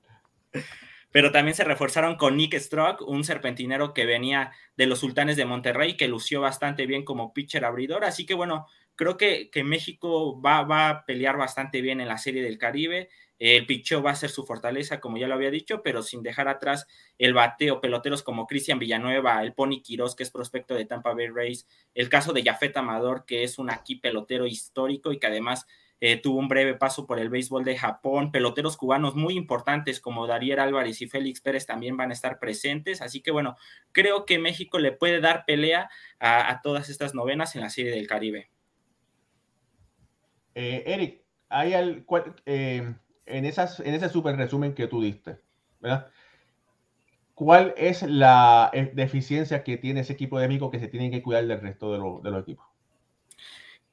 pero también se reforzaron con Nick Strock, un serpentinero que venía de los Sultanes de Monterrey, que lució bastante bien como pitcher abridor. Así que bueno, creo que, que México va, va, a pelear bastante bien en la Serie del Caribe. El picheo va a ser su fortaleza, como ya lo había dicho, pero sin dejar atrás el bateo, peloteros como Cristian Villanueva, el Pony Quiroz, que es prospecto de Tampa Bay Rays, el caso de Jafet Amador, que es un aquí pelotero histórico y que además eh, tuvo un breve paso por el béisbol de Japón, peloteros cubanos muy importantes como Dariel Álvarez y Félix Pérez también van a estar presentes, así que bueno, creo que México le puede dar pelea a, todas estas novenas en la Serie del Caribe. Eh, Eric, hay eh, en, esas, en ese super resumen que tú diste, ¿verdad? ¿Cuál es la deficiencia que tiene ese equipo de México que se tiene que cuidar del resto de los equipos?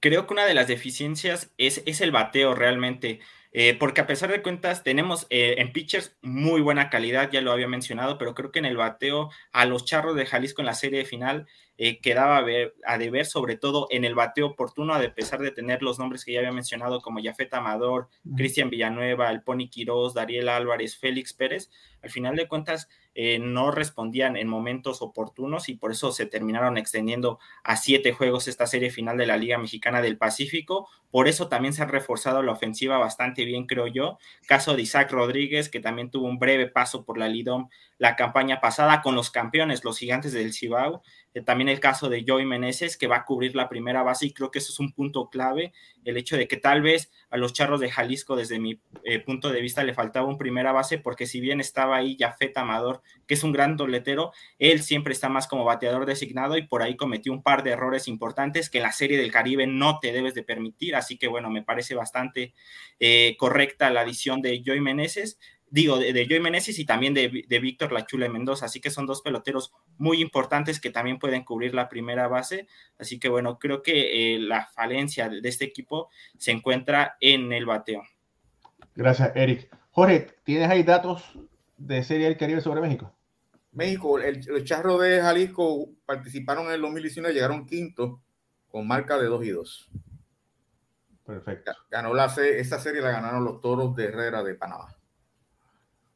Creo que una de las deficiencias es, es el bateo realmente. Eh, porque a pesar de cuentas tenemos eh, en pitchers muy buena calidad, ya lo había mencionado, pero creo que en el bateo a los charros de Jalisco en la serie final eh, quedaba a, ver, a, deber, sobre todo en el bateo oportuno, a pesar de tener los nombres que ya había mencionado como Jafet Amador, Cristian Villanueva, el Pony Quiroz, Dariel Álvarez, Félix Pérez, al final de cuentas eh, no respondían en momentos oportunos y por eso se terminaron extendiendo a siete juegos esta serie final de la Liga Mexicana del Pacífico. Por eso también se ha reforzado la ofensiva bastante bien, creo yo. Caso de Isaac Rodríguez, que también tuvo un breve paso por la Lidom la campaña pasada con los campeones, los gigantes del Cibao. Eh, también el caso de Joey Meneses, que va a cubrir la primera base y creo que eso es un punto clave, el hecho de que tal vez a los charros de Jalisco, desde mi eh, punto de vista, le faltaba un primera base, porque si bien estaba ahí Jafet Amador, que es un gran doletero, él siempre está más como bateador designado y por ahí cometió un par de errores importantes que en la Serie del Caribe no te debes de permitir, así que bueno, me parece bastante eh, correcta la adición de Joey Meneses digo, de, de Joey Meneses y también de, Víctor Lachule Mendoza. Así que son dos peloteros muy importantes que también pueden cubrir la primera base. Así que bueno, creo que eh, la falencia de, este equipo se encuentra en el bateo. Gracias, Eric. Jorge, ¿tienes ahí datos de Serie del Caribe sobre México? México, el, los charros de Jalisco participaron en el 2019, llegaron quinto con marca de 2 y 2. Perfecto. Ganó la esa serie la ganaron los toros de Herrera de Panamá.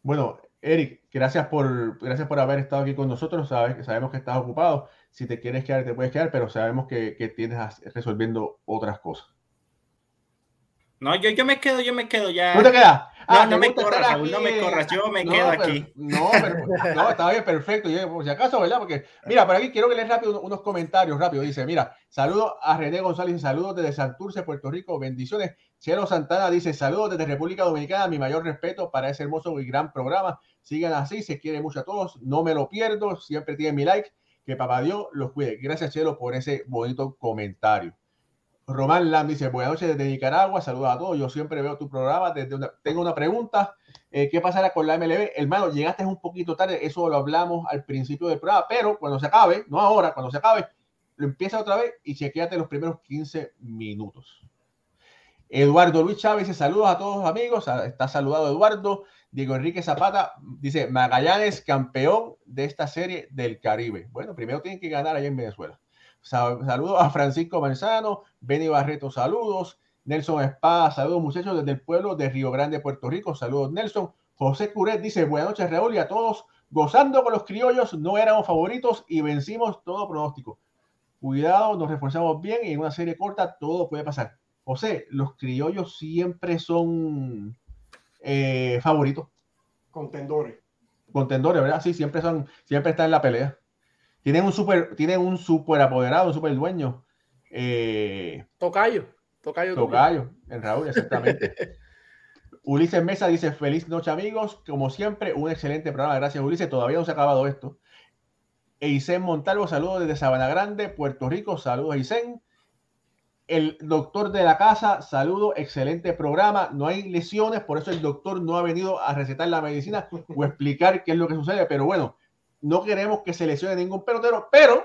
Bueno, Eric, gracias por, gracias por haber estado aquí con nosotros. Sabes, sabemos que estás ocupado. Si te quieres quedar, te puedes quedar, pero sabemos que, que tienes resolviendo otras cosas. No, yo, yo me quedo, yo me quedo ya. ¿No te quedas? Ah, no, me corras, Raúl, no me corras, yo me quedo aquí. No, pero, no, está bien, perfecto. Yo, por si acaso, ¿verdad? Porque, mira, por aquí quiero que lees rápido unos comentarios, rápido. Dice, mira, saludos a René González, saludos desde Santurce, Puerto Rico, bendiciones. Cielo Santana dice, saludos desde República Dominicana, mi mayor respeto para ese hermoso y gran programa. Sigan así, se quiere mucho a todos, no me lo pierdo, siempre tienen mi like, que papá Dios los cuide. Gracias, Cielo, por ese bonito comentario. Román Lam dice, buenas noches desde Nicaragua, saludos a todos, yo siempre veo tu programa, desde tengo una pregunta, eh, ¿qué pasará con la MLB? Hermano, llegaste un poquito tarde, eso lo hablamos al principio del programa, pero cuando se acabe, no ahora, cuando se acabe, lo empieza otra vez y chequeate los primeros 15 minutos. Eduardo Luis Chávez dice, saludos a todos amigos, está saludado Eduardo. Diego Enrique Zapata dice, Magallanes campeón de esta serie del Caribe. Bueno, primero tienen que ganar allá en Venezuela. Saludos a Francisco Manzano, Benny Barreto, saludos. Nelson Espada, saludos muchachos desde el pueblo de Río Grande, Puerto Rico. Saludos Nelson. José Curet dice, buenas noches Raúl y a todos. Gozando con los criollos, no éramos favoritos y vencimos todo pronóstico. Cuidado, nos reforzamos bien y en una serie corta todo puede pasar. José, los criollos siempre son eh, favoritos. Contendores. Contendores, ¿verdad? Sí, siempre son, siempre están en la pelea. Tienen un super, tienen un super apoderado, un super dueño. Eh, tocayo. Tocayo. Tocayo, en Raúl, exactamente. Ulises Mesa dice, feliz noche amigos, como siempre, un excelente programa, gracias Ulises, todavía no se ha acabado esto. Eisen Montalvo, saludos desde Sabana Grande, Puerto Rico, saludos Eisen. El doctor de la casa, saludo, excelente programa, no hay lesiones, por eso el doctor no ha venido a recetar la medicina o explicar qué es lo que sucede, pero bueno, no queremos que se lesione ningún pelotero, pero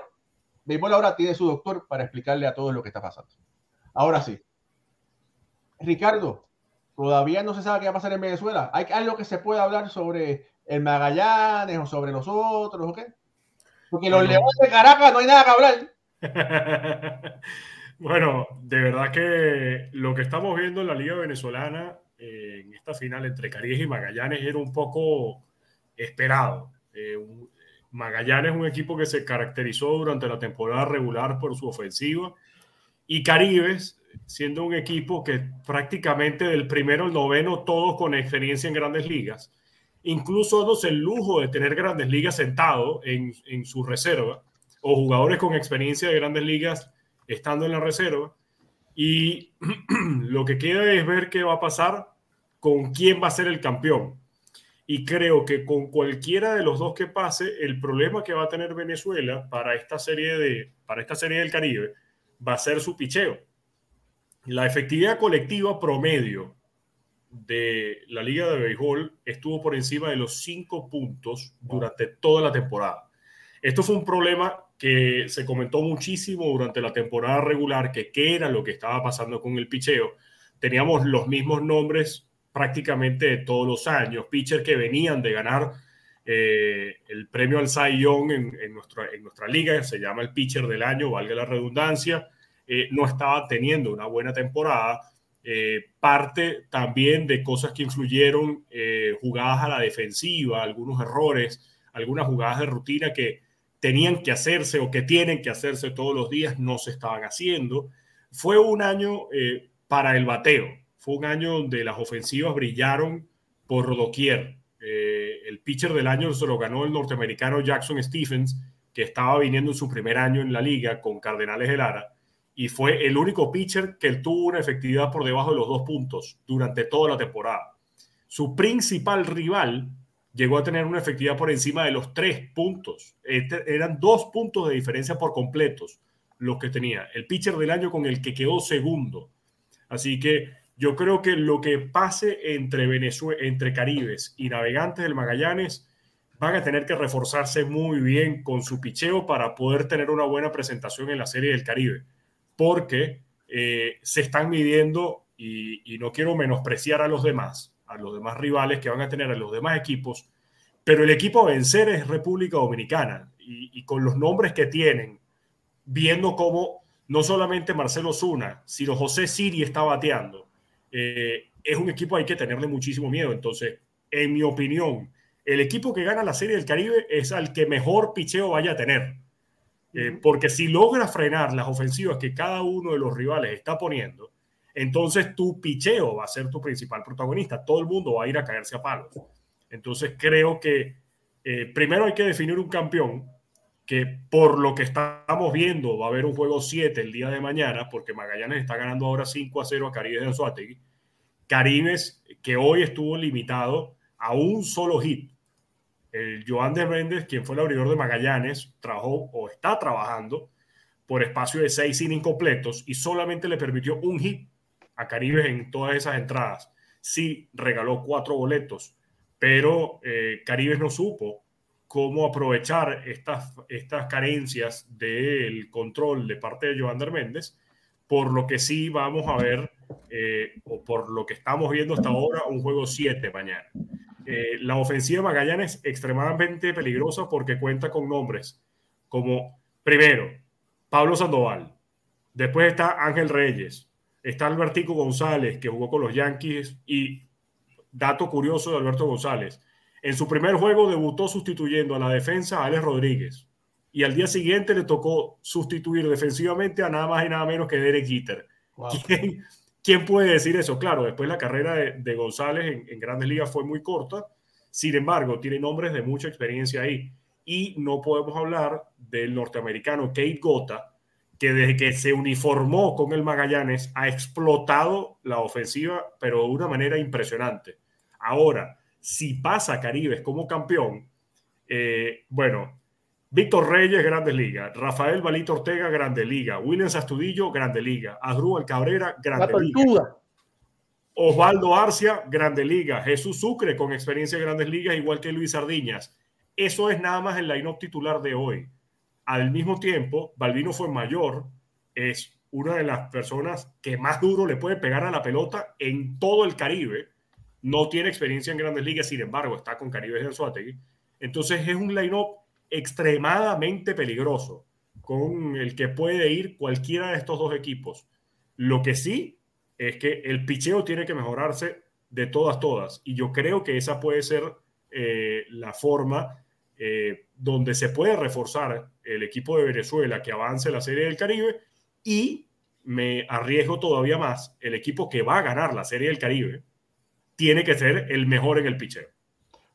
Béisbol ahora tiene su doctor para explicarle a todos lo que está pasando. Ahora sí. Ricardo, todavía no se sabe qué va a pasar en Venezuela. ¿Hay algo que se pueda hablar sobre el Magallanes o sobre los otros o qué? Porque los Leones de Caracas no hay nada que hablar. bueno, de verdad que lo que estamos viendo en la Liga Venezolana eh, en esta final entre Caríes y Magallanes era un poco esperado. Eh, Magallanes es un equipo que se caracterizó durante la temporada regular por su ofensiva y Caribes siendo un equipo que prácticamente del primero al noveno todos con experiencia en grandes ligas, incluso dándose el lujo de tener grandes ligas sentado en, en su reserva o jugadores con experiencia de grandes ligas estando en la reserva y lo que queda es ver qué va a pasar con quién va a ser el campeón y creo que con cualquiera de los dos que pase, el problema que va a tener Venezuela para esta serie, de, para esta serie del Caribe va a ser su picheo. La efectividad colectiva promedio de la Liga de Béisbol estuvo por encima de los cinco puntos durante toda la temporada. Esto fue un problema que se comentó muchísimo durante la temporada regular, que qué era lo que estaba pasando con el picheo. Teníamos los mismos nombres prácticamente todos los años, pitchers que venían de ganar eh, el premio al Cy Young en, nuestra, en nuestra liga, se llama el pitcher del año, valga la redundancia, eh, no estaba teniendo una buena temporada. Eh, parte también de cosas que influyeron jugadas a la defensiva, algunos errores, algunas jugadas de rutina que tenían que hacerse o que tienen que hacerse todos los días, no se estaban haciendo. Fue un año eh, para el bateo, fue un año donde las ofensivas brillaron por doquier. Eh, el pitcher del año se lo ganó el norteamericano Jackson Stephens, que estaba viniendo en su primer año en la liga con Cardenales de Lara, y fue el único pitcher que tuvo una efectividad por debajo de los dos puntos durante toda la temporada. Su principal rival llegó a tener una efectividad por encima de los tres puntos. Este, eran dos puntos de diferencia por completos los que tenía. El pitcher del año con el que quedó segundo. Así que yo creo que lo que pase entre Venezuela, entre Caribes y Navegantes del Magallanes van a tener que reforzarse muy bien con su picheo para poder tener una buena presentación en la Serie del Caribe, porque eh, se están midiendo y, y no quiero menospreciar a los demás, a los demás rivales que van a tener, a los demás equipos, pero el equipo a vencer es República Dominicana y, con los nombres que tienen, viendo cómo no solamente Marcelo Zuna, sino José Siri está bateando, eh, es un equipo hay que tenerle muchísimo miedo. Entonces, en mi opinión, el equipo que gana la Serie del Caribe es al que mejor picheo vaya a tener. Eh, porque si logra frenar las ofensivas que cada uno de los rivales está poniendo, entonces tu picheo va a ser tu principal protagonista. Todo el mundo va a ir a caerse a palos. Entonces creo que eh, primero hay que definir un campeón que por lo que estamos viendo va a haber un juego 7 el día de mañana, porque Magallanes está ganando ahora 5 a 0 a Caribes de Anzuategui. Caribes que hoy estuvo limitado a un solo hit. El Joan de Méndez, quien fue el abridor de Magallanes, trabajó o está trabajando por espacio de 6 innings completos y solamente le permitió un hit a Caribes en todas esas entradas. Sí, regaló cuatro boletos, pero eh, Caribes no supo cómo aprovechar estas, estas carencias del control de parte de Joander Méndez, por lo que sí vamos a ver, eh, o por lo que estamos viendo hasta ahora, un juego 7 mañana. Eh, la ofensiva Magallanes es extremadamente peligrosa porque cuenta con nombres como, primero, Pablo Sandoval, después está Ángel Reyes, está Albertico González, que jugó con los Yankees, y dato curioso de Alberto González, en su primer juego debutó sustituyendo a la defensa a Alex Rodríguez, y al día siguiente le tocó sustituir defensivamente a nada más y nada menos que Derek Jeter. ¿Quién, puede decir eso? Claro, después la carrera de, González en, en grandes ligas fue muy corta, sin embargo, tiene nombres de mucha experiencia ahí. Y no podemos hablar del norteamericano Kate Gota, que desde que se uniformó con el Magallanes ha explotado la ofensiva, pero de una manera impresionante. Ahora, si pasa Caribes como campeón, eh, bueno, Víctor Reyes, Grandes Ligas, Rafael Balito Ortega, Grande Liga, Williams Astudillo, Grande Liga, Adrúbal Cabrera, Grande Liga. Osvaldo Arcia, Grande Liga, Jesús Sucre con experiencia en Grandes Ligas, igual que Luis Sardiñas. Eso es nada más el line-up titular de hoy. Al mismo tiempo, Balvino fue mayor, es una de las personas que más duro le puede pegar a la pelota en todo el Caribe. No tiene experiencia en grandes ligas, sin embargo, está con Caribe de Anzuategui. Entonces es un line-up extremadamente peligroso con el que puede ir cualquiera de estos dos equipos. Lo que sí es que el picheo tiene que mejorarse de todas, todas. Y yo creo que esa puede ser eh, la forma eh, donde se puede reforzar el equipo de Venezuela que avance la Serie del Caribe y me arriesgo todavía más, el equipo que va a ganar la Serie del Caribe tiene que ser el mejor en el picheo.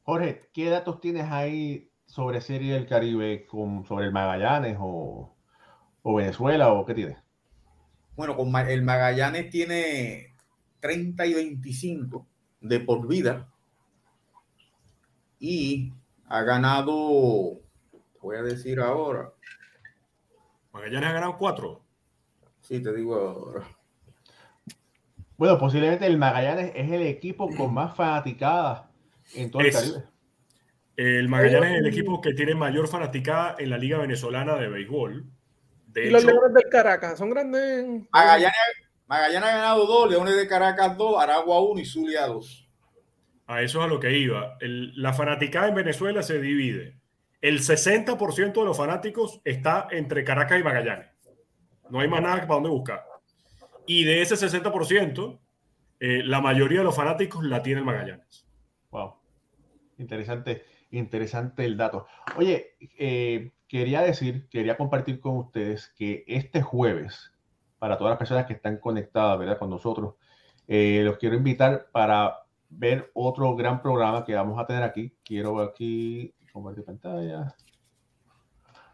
Jorge, ¿qué datos tienes ahí sobre Serie del Caribe, con, sobre el Magallanes o, o Venezuela o qué tienes? Bueno, con el Magallanes tiene 30 y 25 de por vida y ha ganado, voy a decir ahora. Magallanes ha ganado cuatro. Sí, te digo ahora. Bueno, posiblemente el Magallanes es el equipo con más fanaticada en todo el Caribe. El Magallanes es el equipo que tiene mayor fanaticada en la Liga Venezolana de Béisbol. De ¿Y los Leones del Caracas son grandes. Magallanes, Magallanes ha ganado dos, Leones de Caracas dos, Aragua uno y Zulia dos. A eso es a lo que iba. la fanaticada en Venezuela se divide. El 60% de los fanáticos está entre Caracas y Magallanes. No hay más nada para dónde buscar. Y de ese 60%, eh, la mayoría de los fanáticos la tiene el Magallanes. Wow. Interesante. interesante el dato. Oye, eh, quería decir, quería compartir con ustedes que este jueves, para todas las personas que están conectadas, ¿verdad? Con nosotros, eh, los quiero invitar para ver otro gran programa que vamos a tener aquí. Quiero aquí compartir pantalla.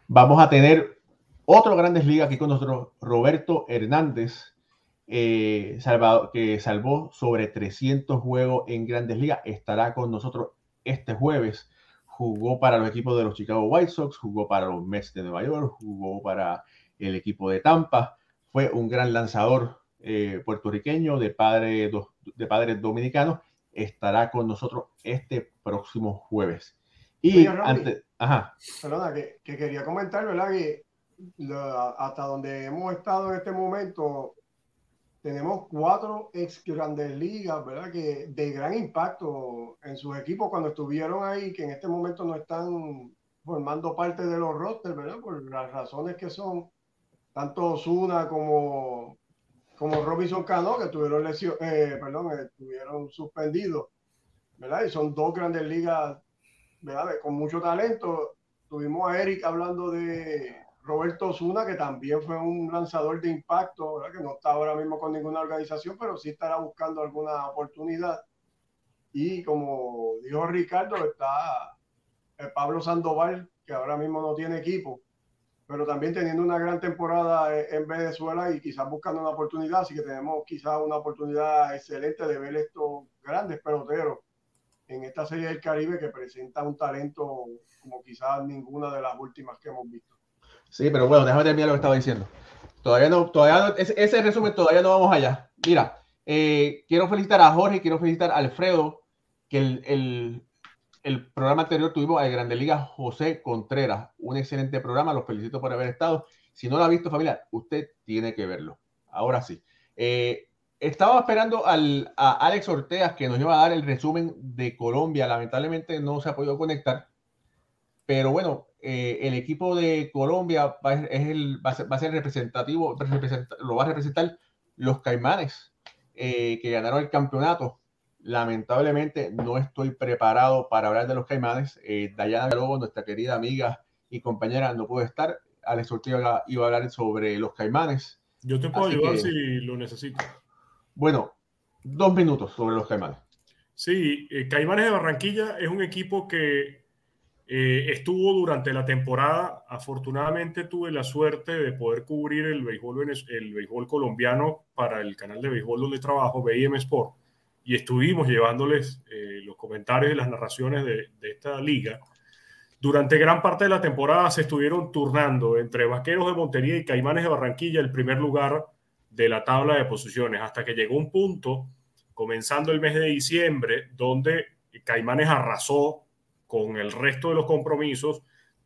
Vamos a tener otro Grandes Ligas aquí con nosotros, Roberto Hernández, eh, que salvó sobre 300 juegos en Grandes Ligas. Estará con nosotros este jueves. Jugó para los equipos de los Chicago White Sox, jugó para los Mets de Nueva York, jugó para el equipo de Tampa. Fue un gran lanzador eh, puertorriqueño de, padre, de padres dominicanos. Estará con nosotros este próximo jueves. Y antes, ajá. Perdona, que, que, quería comentar, ¿verdad? Que hasta donde hemos estado en este momento, tenemos cuatro ex grandes ligas, ¿verdad? Que de gran impacto en sus equipos cuando estuvieron ahí, que en este momento no están formando parte de los rosters, ¿verdad? Por las razones que son, tanto Osuna como, como Robinson Cano, que tuvieron lesión, eh, perdón, estuvieron suspendidos, ¿verdad? Y son dos grandes ligas, ¿verdad? Con mucho talento. Tuvimos a Eric hablando de Roberto Osuna, que también fue un lanzador de impacto, ¿verdad? que no está ahora mismo con ninguna organización, pero sí estará buscando alguna oportunidad. Y como dijo Ricardo, está el Pablo Sandoval, que ahora mismo no tiene equipo, pero también teniendo una gran temporada en Venezuela y quizás buscando una oportunidad. Así que tenemos quizás una oportunidad excelente de ver estos grandes peloteros en esta serie del Caribe que presenta un talento como quizás ninguna de las últimas que hemos visto. Sí, pero bueno, déjame terminar lo que estaba diciendo. Todavía no, todavía no, ese, resumen todavía no vamos allá. Mira, eh, quiero felicitar a Jorge, quiero felicitar a Alfredo, que el, el, programa anterior tuvimos al Grande Liga José Contreras, un excelente programa, los felicito por haber estado. Si no lo ha visto familia, usted tiene que verlo. Ahora sí. Eh, estaba esperando al, a Alex Ortegas que nos iba a dar el resumen de Colombia. Lamentablemente no se ha podido conectar. Pero bueno, eh, el equipo de Colombia va, es el, va, a ser, representativo, lo va a representar los Caimanes, eh, que ganaron el campeonato. Lamentablemente no estoy preparado para hablar de los Caimanes. Eh, Dayana Lobo, nuestra querida amiga y compañera, no puede estar. Alex Ortega iba a hablar sobre los Caimanes. Yo te puedo ayudar si lo necesito. Bueno, dos minutos sobre los Caimanes. Sí, Caimanes de Barranquilla es un equipo que eh, estuvo durante la temporada, afortunadamente tuve la suerte de poder cubrir el béisbol, el béisbol colombiano para el canal de béisbol donde trabajo, BIM Sport, y estuvimos llevándoles eh, los comentarios y las narraciones de, esta liga. Durante gran parte de la temporada se estuvieron turnando entre Vaqueros de Montería y Caimanes de Barranquilla el primer lugar de la tabla de posiciones, hasta que llegó un punto, comenzando el mes de diciembre, donde Caimanes arrasó con el resto de los compromisos,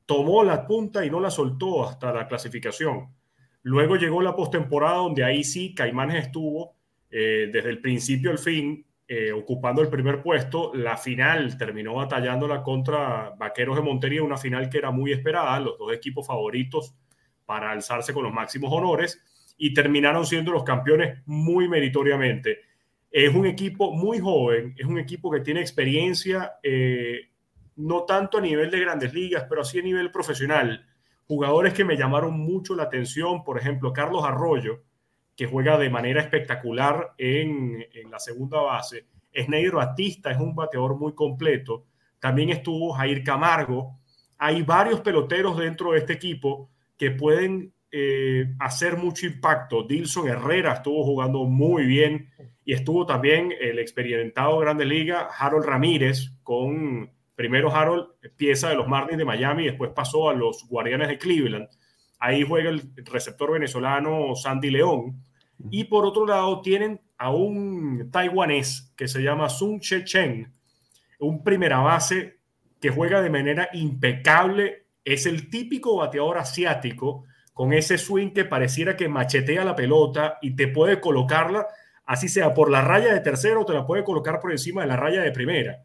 tomó la punta y no la soltó hasta la clasificación. Luego llegó la postemporada donde ahí sí Caimanes estuvo eh, desde el principio al fin eh, ocupando el primer puesto. La final terminó batallándola contra Vaqueros de Montería, una final que era muy esperada, los dos equipos favoritos para alzarse con los máximos honores y terminaron siendo los campeones muy meritoriamente. Es un equipo muy joven, es un equipo que tiene experiencia eh, no tanto a nivel de grandes ligas, pero sí a nivel profesional. Jugadores que me llamaron mucho la atención, por ejemplo, Carlos Arroyo, que juega de manera espectacular en, la segunda base. Sneider Batista es un bateador muy completo. También estuvo Jair Camargo. Hay varios peloteros dentro de este equipo que pueden eh, hacer mucho impacto. Dilson Herrera estuvo jugando muy bien y estuvo también el experimentado Grande Liga Harold Ramírez con Primero Harold, pieza de los Marlins de Miami, después pasó a los Guardianes de Cleveland. Ahí juega el receptor venezolano Sandy León. Y por otro lado tienen a un taiwanés que se llama Sun Che Chen, un primera base que juega de manera impecable. Es el típico bateador asiático con ese swing que pareciera que machetea la pelota y te puede colocarla, así sea por la raya de tercero, te la puede colocar por encima de la raya de primera.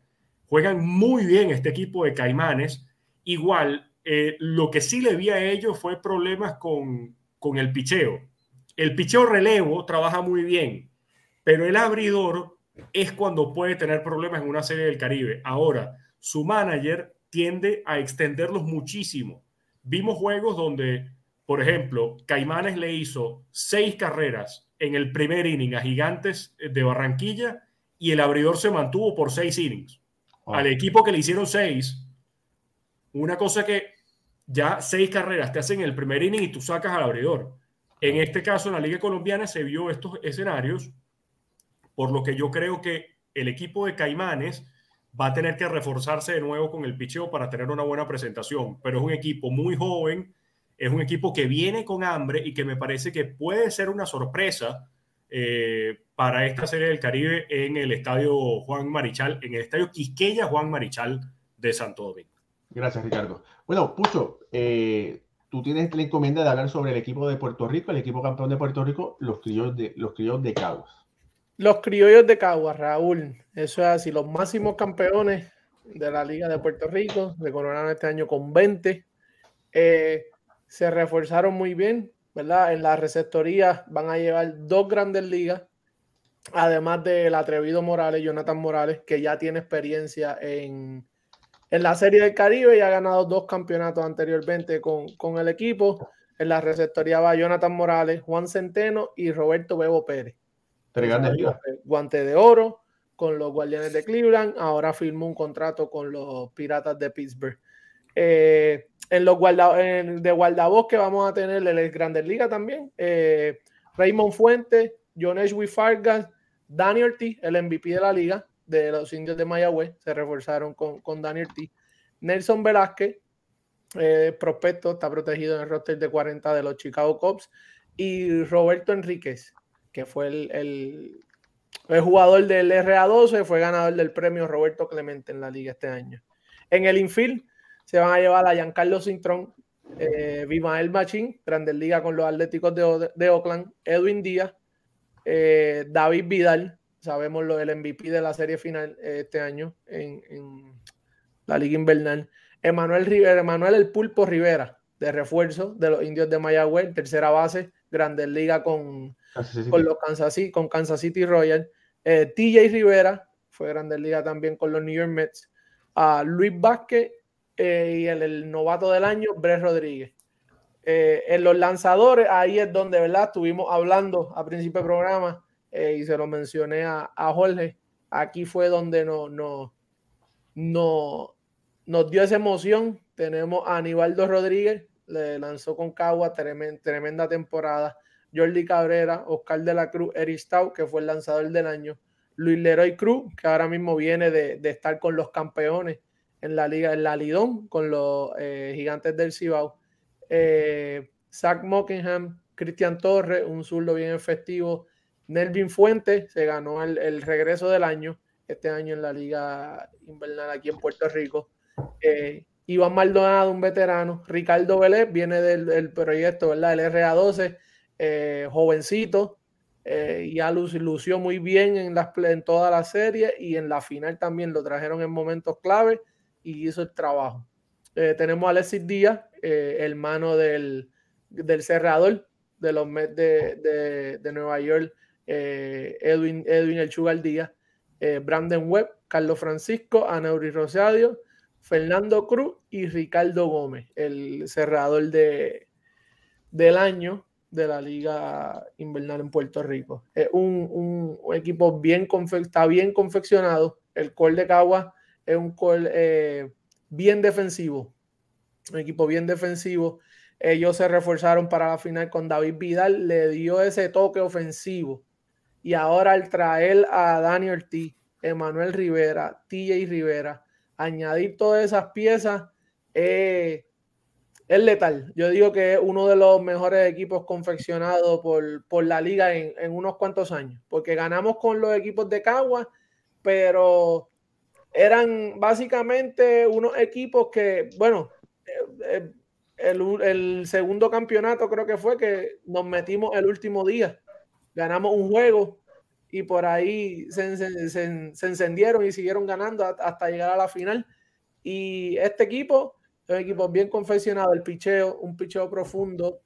Juegan muy bien este equipo de Caimanes. Igual, eh, lo que sí le vi a ellos fue problemas con, con el picheo. El picheo relevo trabaja muy bien, pero el abridor es cuando puede tener problemas en una serie del Caribe. Ahora, su manager tiende a extenderlos muchísimo. Vimos juegos donde, por ejemplo, Caimanes le hizo seis carreras en el primer inning a Gigantes de Barranquilla y el abridor se mantuvo por seis innings. Al equipo que le hicieron seis, una cosa que ya seis carreras te hacen el primer inning y tú sacas al abridor. En este caso, en la Liga Colombiana se vio estos escenarios, por lo que yo creo que el equipo de Caimanes va a tener que reforzarse de nuevo con el picheo para tener una buena presentación. Pero es un equipo muy joven, es un equipo que viene con hambre y que me parece que puede ser una sorpresa eh, para esta serie del Caribe en el estadio Juan Marichal, en el estadio Quisqueya Juan Marichal de Santo Domingo. Gracias, Ricardo. Bueno, Pucho, eh, tú tienes la encomienda de hablar sobre el equipo de Puerto Rico, el equipo campeón de Puerto Rico, los criollos de, los criollos de Caguas. Los criollos de Caguas, Raúl, eso es así, los máximos campeones de la Liga de Puerto Rico, se coronaron este año con 20. Eh, se reforzaron muy bien, ¿verdad? En la receptoría van a llevar dos grandes ligas, además del atrevido Morales, Jonathan Morales, que ya tiene experiencia en, en la Serie del Caribe y ha ganado dos campeonatos anteriormente con, con el equipo. En la receptoría va Jonathan Morales, Juan Centeno y Roberto Bebo Pérez. Guante de oro con los Guardianes de Cleveland. Ahora firmó un contrato con los Piratas de Pittsburgh. Eh, en los guarda, en, de guardabosque vamos a tener el Grandes Liga también. Eh, Raymond Fuentes, John Edgewick Fargas, Daniel T, el MVP de la liga de los indios de Mayagüez, se reforzaron con, con Daniel T. Nelson Velázquez, eh, prospecto, está protegido en el roster de 40 de los Chicago Cubs. Y Roberto Enríquez, que fue el, el, jugador del RA12, fue ganador del premio Roberto Clemente en la liga este año. En el infield se van a llevar a Giancarlo Cintrón, eh, Vimael Machín, Grandes Liga con los Atléticos de, de Oakland, Edwin Díaz, eh, David Vidal, sabemos lo del MVP de la serie final eh, este año en, la Liga Invernal. Emanuel Rivera, Emanuel El Pulpo Rivera, de refuerzo de los indios de Mayagüez, tercera base, Grandes Liga con, con los Kansas City, con Kansas City Royal. Eh, TJ Rivera fue Grandes Liga también con los New York Mets. A Luis Vázquez eh, y el, novato del año, Brett Rodríguez. Eh, en los lanzadores, ahí es donde, ¿verdad? Estuvimos hablando a principio del programa y se lo mencioné a, Jorge. Aquí fue donde no, no, no, nos dio esa emoción. Tenemos a Aníbaldo Rodríguez, le lanzó con Cagua, tremenda temporada. Jordi Cabrera, Oscar de la Cruz, Eric Stau, que fue el lanzador del año, Luis Leroy Cruz, que ahora mismo viene de, estar con los campeones en la liga, en la Lidón, con los eh, gigantes del Cibao, eh, Zach Mockingham, Cristian Torres, un zurdo bien efectivo, Nelvin Fuentes, se ganó el, regreso del año, este año en la liga invernal aquí en Puerto Rico. Eh, Iván Maldonado, un veterano. Ricardo Vélez viene del, proyecto, ¿verdad? El RA12 eh, jovencito, eh, ya lució muy bien en toda la serie y en la final también lo trajeron en momentos clave y hizo el trabajo. Eh, tenemos a Alexis Díaz, hermano del, del cerrador de los Mets de, de, Nueva York, Edwin, Edwin El Chugal Díaz, Brandon Webb, Carlos Francisco, Anauri Rosario, Fernando Cruz y Ricardo Gómez, el cerrador de, del año de la Liga Invernal en Puerto Rico. Es un, equipo bien, está bien confeccionado. El Col de Cagua es un Col eh, bien defensivo. Un equipo bien defensivo. Ellos se reforzaron para la final con David Vidal, le dio ese toque ofensivo. Y ahora al traer a Daniel Ortiz, Emanuel Rivera, TJ Rivera, añadir todas esas piezas, eh, es letal. Yo digo que es uno de los mejores equipos confeccionados por, la liga en, unos cuantos años, porque ganamos con los equipos de Cagua, pero eran básicamente unos equipos que, bueno, eh, eh, el, segundo campeonato creo que fue que nos metimos el último día, ganamos un juego y por ahí se, se encendieron y siguieron ganando hasta llegar a la final. Y este equipo un equipo bien confeccionado, el picheo, un picheo profundo,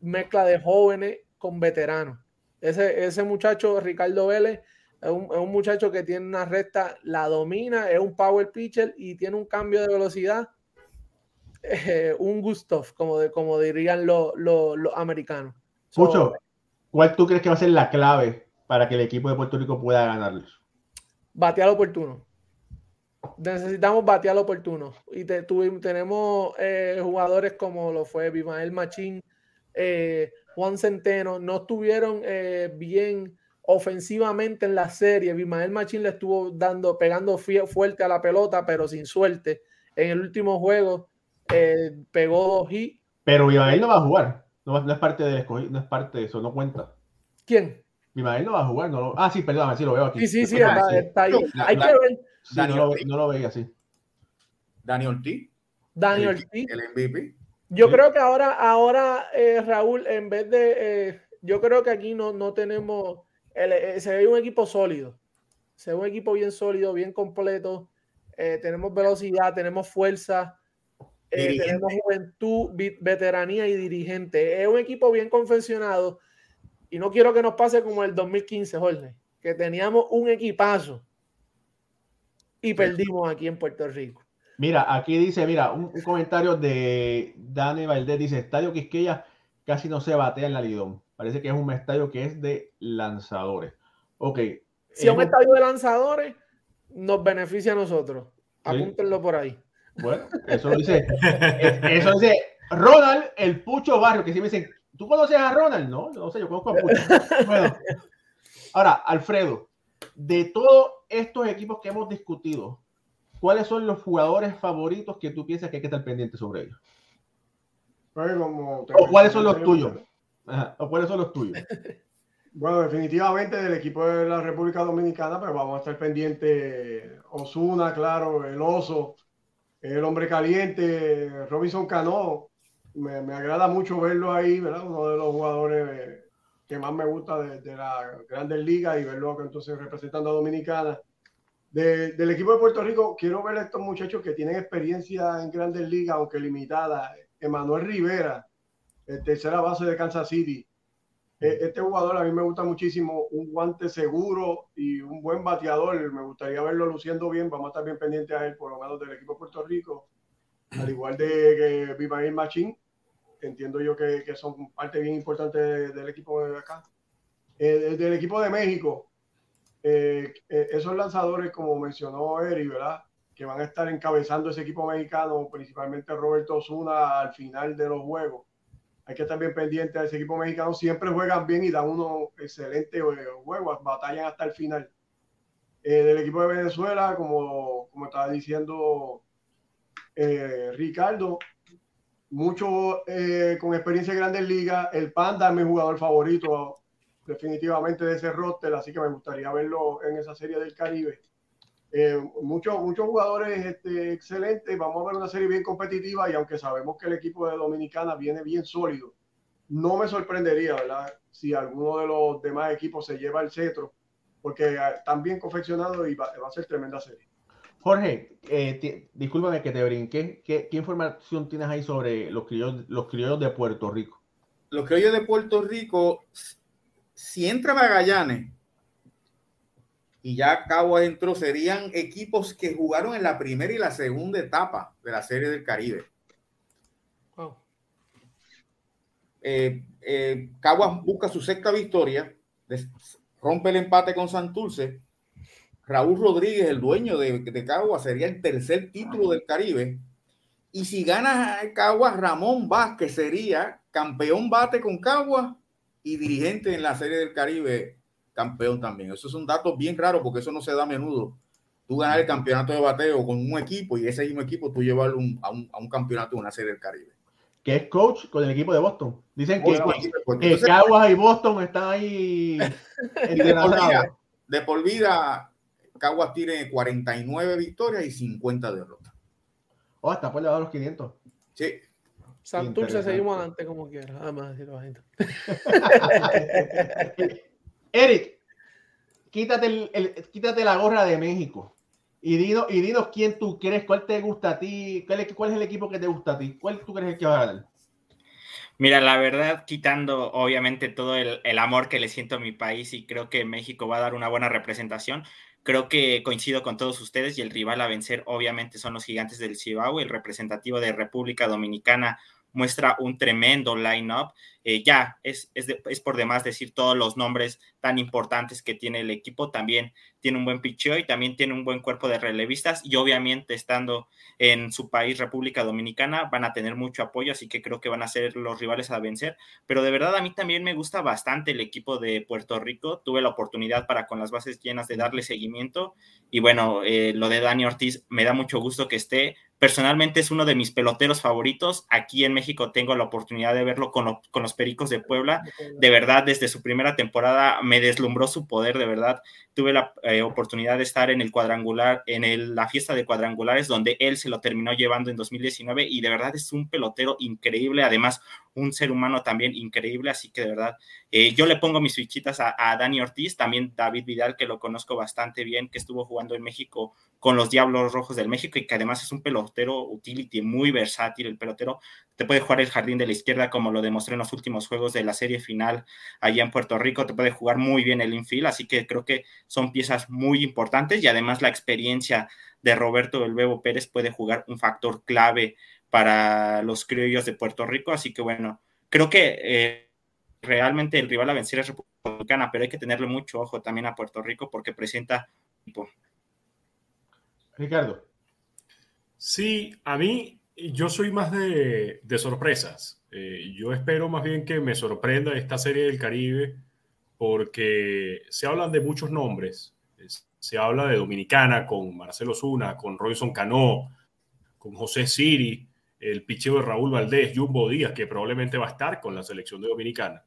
mezcla de jóvenes con veteranos. Ese, ese muchacho, Ricardo Vélez, Es un, es un muchacho que tiene una recta, la domina, es un power pitcher y tiene un cambio de velocidad. eh, un Gustav, como, de, como dirían los, los, americanos. So, Pucho, ¿cuál tú crees que va a ser la clave para que el equipo de Puerto Rico pueda ganarlos? batear oportuno. Necesitamos batear oportuno. Y te- tuvimos- tenemos eh, jugadores como lo fue Bimael Machín, eh, Juan Centeno, no estuvieron eh, bien ofensivamente en la serie. Bimael Machín le estuvo dando, pegando fuerte a la pelota, pero sin suerte. En el último juego eh, pegó dos hits. Pero Bimael no va a jugar. No, es parte del escogido, no es parte de eso, no cuenta. ¿Quién? Bimael no va a jugar. No lo- Ah, sí, perdón, sí lo veo aquí. Sí, sí, sí, está, ahí. La- Hay la- que ver. Sí, no, Daniel lo, no lo veía así. Dani Ortiz, Daniel el, Ortiz. el MVP. Yo Sí. creo que ahora, ahora eh, Raúl, en vez de, eh, yo creo que aquí no, no tenemos, el- eh, se ve un equipo sólido, se ve un equipo bien sólido, bien completo, eh, tenemos velocidad, tenemos fuerza, eh, tenemos juventud, vi- veteranía y dirigente. Es un equipo bien confeccionado y no quiero que nos pase como el 2015, Jorge, que teníamos un equipazo y perdimos aquí en Puerto Rico. Mira, aquí dice, mira, un, un comentario de Dani Valdés dice, Estadio Quisqueya casi no se batea en la Lidón. Parece que es un estadio que es de lanzadores. Ok. Si es un un- estadio de lanzadores, nos beneficia a nosotros. Apúntenlo por ahí. Bueno, eso lo dice, es- eso dice Ronald, el Pucho Barrio, que si me dicen, ¿tú conoces a Ronald? No, no sé, yo conozco a Pucho. Bueno, ahora, Alfredo, de todos estos equipos que hemos discutido, ¿cuáles son los jugadores favoritos que tú piensas que hay que estar pendiente sobre ellos? Pues, como ¿O cuáles son los tuyos? Ajá, ¿O cuáles son los tuyos? Bueno, definitivamente del equipo de la República Dominicana, pues vamos a estar pendientes. Osuna, claro, el oso, el hombre caliente, Robinson Cano. Me, me agrada mucho verlo ahí, ¿verdad? Uno de los jugadores que más me gusta de, de la Grandes Ligas y verlo entonces representando a Dominicana. De- del equipo de Puerto Rico, quiero ver a estos muchachos que tienen experiencia en Grandes Ligas, aunque limitada. Emanuel Rivera, el tercera base de Kansas City. Eh, Este jugador a mí me gusta muchísimo, un guante seguro y un buen bateador. Me gustaría verlo luciendo bien. Vamos a estar bien pendientes a él, por lo menos del equipo de Puerto Rico. Al igual de que Vivail Machín, entiendo yo que, que son parte bien importante de- del equipo de acá. Eh, del equipo de México, eh, eh, esos lanzadores, como mencionó Eri, ¿verdad? Que van a estar encabezando ese equipo mexicano, principalmente Roberto Osuna al final de los juegos hay que estar bien pendiente a ese equipo mexicano. Siempre juegan bien y dan unos excelentes eh, juegos, batallan hasta el final. Eh, del equipo de Venezuela, como, como estaba diciendo eh, Ricardo, mucho eh, con experiencia en grandes ligas. El Panda es mi jugador favorito, definitivamente de ese roster, así que me gustaría verlo en esa serie del Caribe. Eh, muchos, muchos jugadores este, excelentes. Vamos a ver una serie bien competitiva y aunque sabemos que el equipo de Dominicana viene bien sólido, no me sorprendería, ¿verdad? Si alguno de los demás equipos se lleva el cetro, porque eh, están bien confeccionados y va, va a ser tremenda serie. Jorge, eh, discúlpame que te brinqué. ¿Qué, qué información tienes ahí sobre los criollos, los criollos de Puerto Rico? Los criollos de Puerto Rico, si entra Magallanes y ya Caguas entró, serían equipos que jugaron en la primera y la segunda etapa de la Serie del Caribe. Wow. Eh, eh, Caguas busca su sexta victoria, rompe el empate con Santurce. Raúl Rodríguez, el dueño de, de Caguas, sería el tercer título del Caribe. Y si gana Caguas, Ramón Vázquez sería campeón bate con Caguas y dirigente en la Serie del Caribe, campeón también. Esos son datos bien raros porque eso no se da a menudo. Tú ganar el campeonato de bateo con un equipo y ese mismo equipo tú llevarlo un- a, un, a un campeonato de una Serie del Caribe. Que es coach con el equipo de Boston. Dicen que, que- pues, que entonces, Caguas y Boston están ahí de, por vida, de por vida, Caguas tiene 49 victorias y 50 derrotas. Oh, está por debajo de los 500. Sí. Santurce seguimos adelante como quiera. Además, decirlo bajito. Eric, quítate, el- quítate la gorra de México y dinos, y dinos quién tú crees, cuál te gusta a ti, cuál es, cuál es el equipo que te gusta a ti, cuál tú crees que va a ganar. Mira, la verdad, quitando obviamente todo el, el, amor que le siento a mi país y creo que México va a dar una buena representación, creo que coincido con todos ustedes y el rival a vencer obviamente son los gigantes del Cibao, el representativo de República Dominicana muestra un tremendo line-up. Eh, ya es, es, es, por demás decir todos los nombres tan importantes que tiene el equipo. También tiene un buen picheo y también tiene un buen cuerpo de relevistas. Y obviamente, estando en su país, República Dominicana, van a tener mucho apoyo. Así que creo que van a ser los rivales a vencer. Pero de verdad, a mí también me gusta bastante el equipo de Puerto Rico. Tuve la oportunidad para, con las bases llenas, de darle seguimiento. Y bueno, eh, lo de Dani Ortiz me da mucho gusto que esté Personalmente es uno de mis peloteros favoritos. Aquí en México tengo la oportunidad de verlo con, lo, con, los Pericos de Puebla. De verdad, desde su primera temporada me deslumbró su poder, de verdad. Tuve la eh, oportunidad de estar en el cuadrangular, en el, la fiesta de cuadrangulares, donde él se lo terminó llevando en 2019 y de verdad es un pelotero increíble. Además, un ser humano también increíble, así que de verdad, eh, yo le pongo mis fichitas a, Dani Ortiz, también David Vidal, que lo conozco bastante bien, que estuvo jugando en México con los Diablos Rojos del México y que además es un pelotero utility muy versátil, el pelotero te puede jugar el jardín de la izquierda como lo demostré en los últimos juegos de la serie final allá en Puerto Rico, te puede jugar muy bien el infield, así que creo que son piezas muy importantes y además la experiencia de Roberto El Bebo Pérez puede jugar un factor clave para los criollos de Puerto Rico. Así que bueno, creo que eh, realmente el rival a vencer es República Dominicana, pero hay que tenerle mucho ojo también a Puerto Rico porque presenta. Ricardo. Sí, a mí yo soy más de, de sorpresas. Eh, yo espero más bien que me sorprenda esta serie del Caribe porque se hablan de muchos nombres. Se habla de Dominicana con Marcelo Zuna, con Royson Cano, con José Siri, el picheo de Raúl Valdés, Jumbo Díaz, que probablemente va a estar con la selección de Dominicana.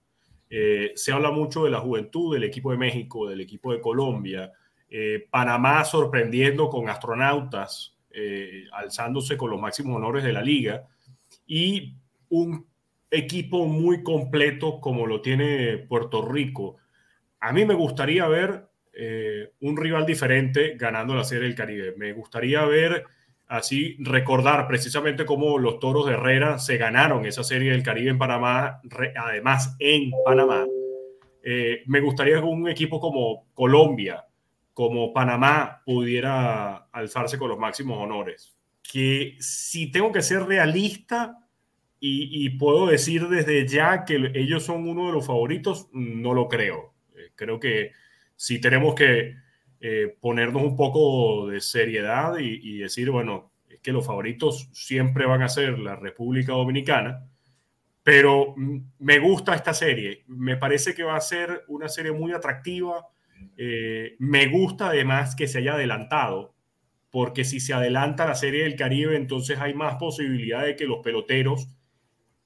Eh, se habla mucho de la juventud del equipo de México, del equipo de Colombia, eh, Panamá sorprendiendo con astronautas, eh, alzándose con los máximos honores de la liga, y un equipo muy completo como lo tiene Puerto Rico. A mí me gustaría ver un rival diferente ganando la Serie del Caribe. Me gustaría ver así recordar precisamente cómo los Toros de Herrera se ganaron esa serie del Caribe en Panamá, además en Panamá. Eh, me gustaría que un equipo como Colombia, como Panamá, pudiera alzarse con los máximos honores. Que si tengo que ser realista y, puedo decir desde ya que ellos son uno de los favoritos, no lo creo. Eh, creo que si tenemos que eh, ponernos un poco de seriedad y, decir, bueno, es que los favoritos siempre van a ser la República Dominicana, pero me gusta esta serie, me parece que va a ser una serie muy atractiva, eh, me gusta además que se haya adelantado, porque si se adelanta la serie del Caribe, entonces hay más posibilidad de que los peloteros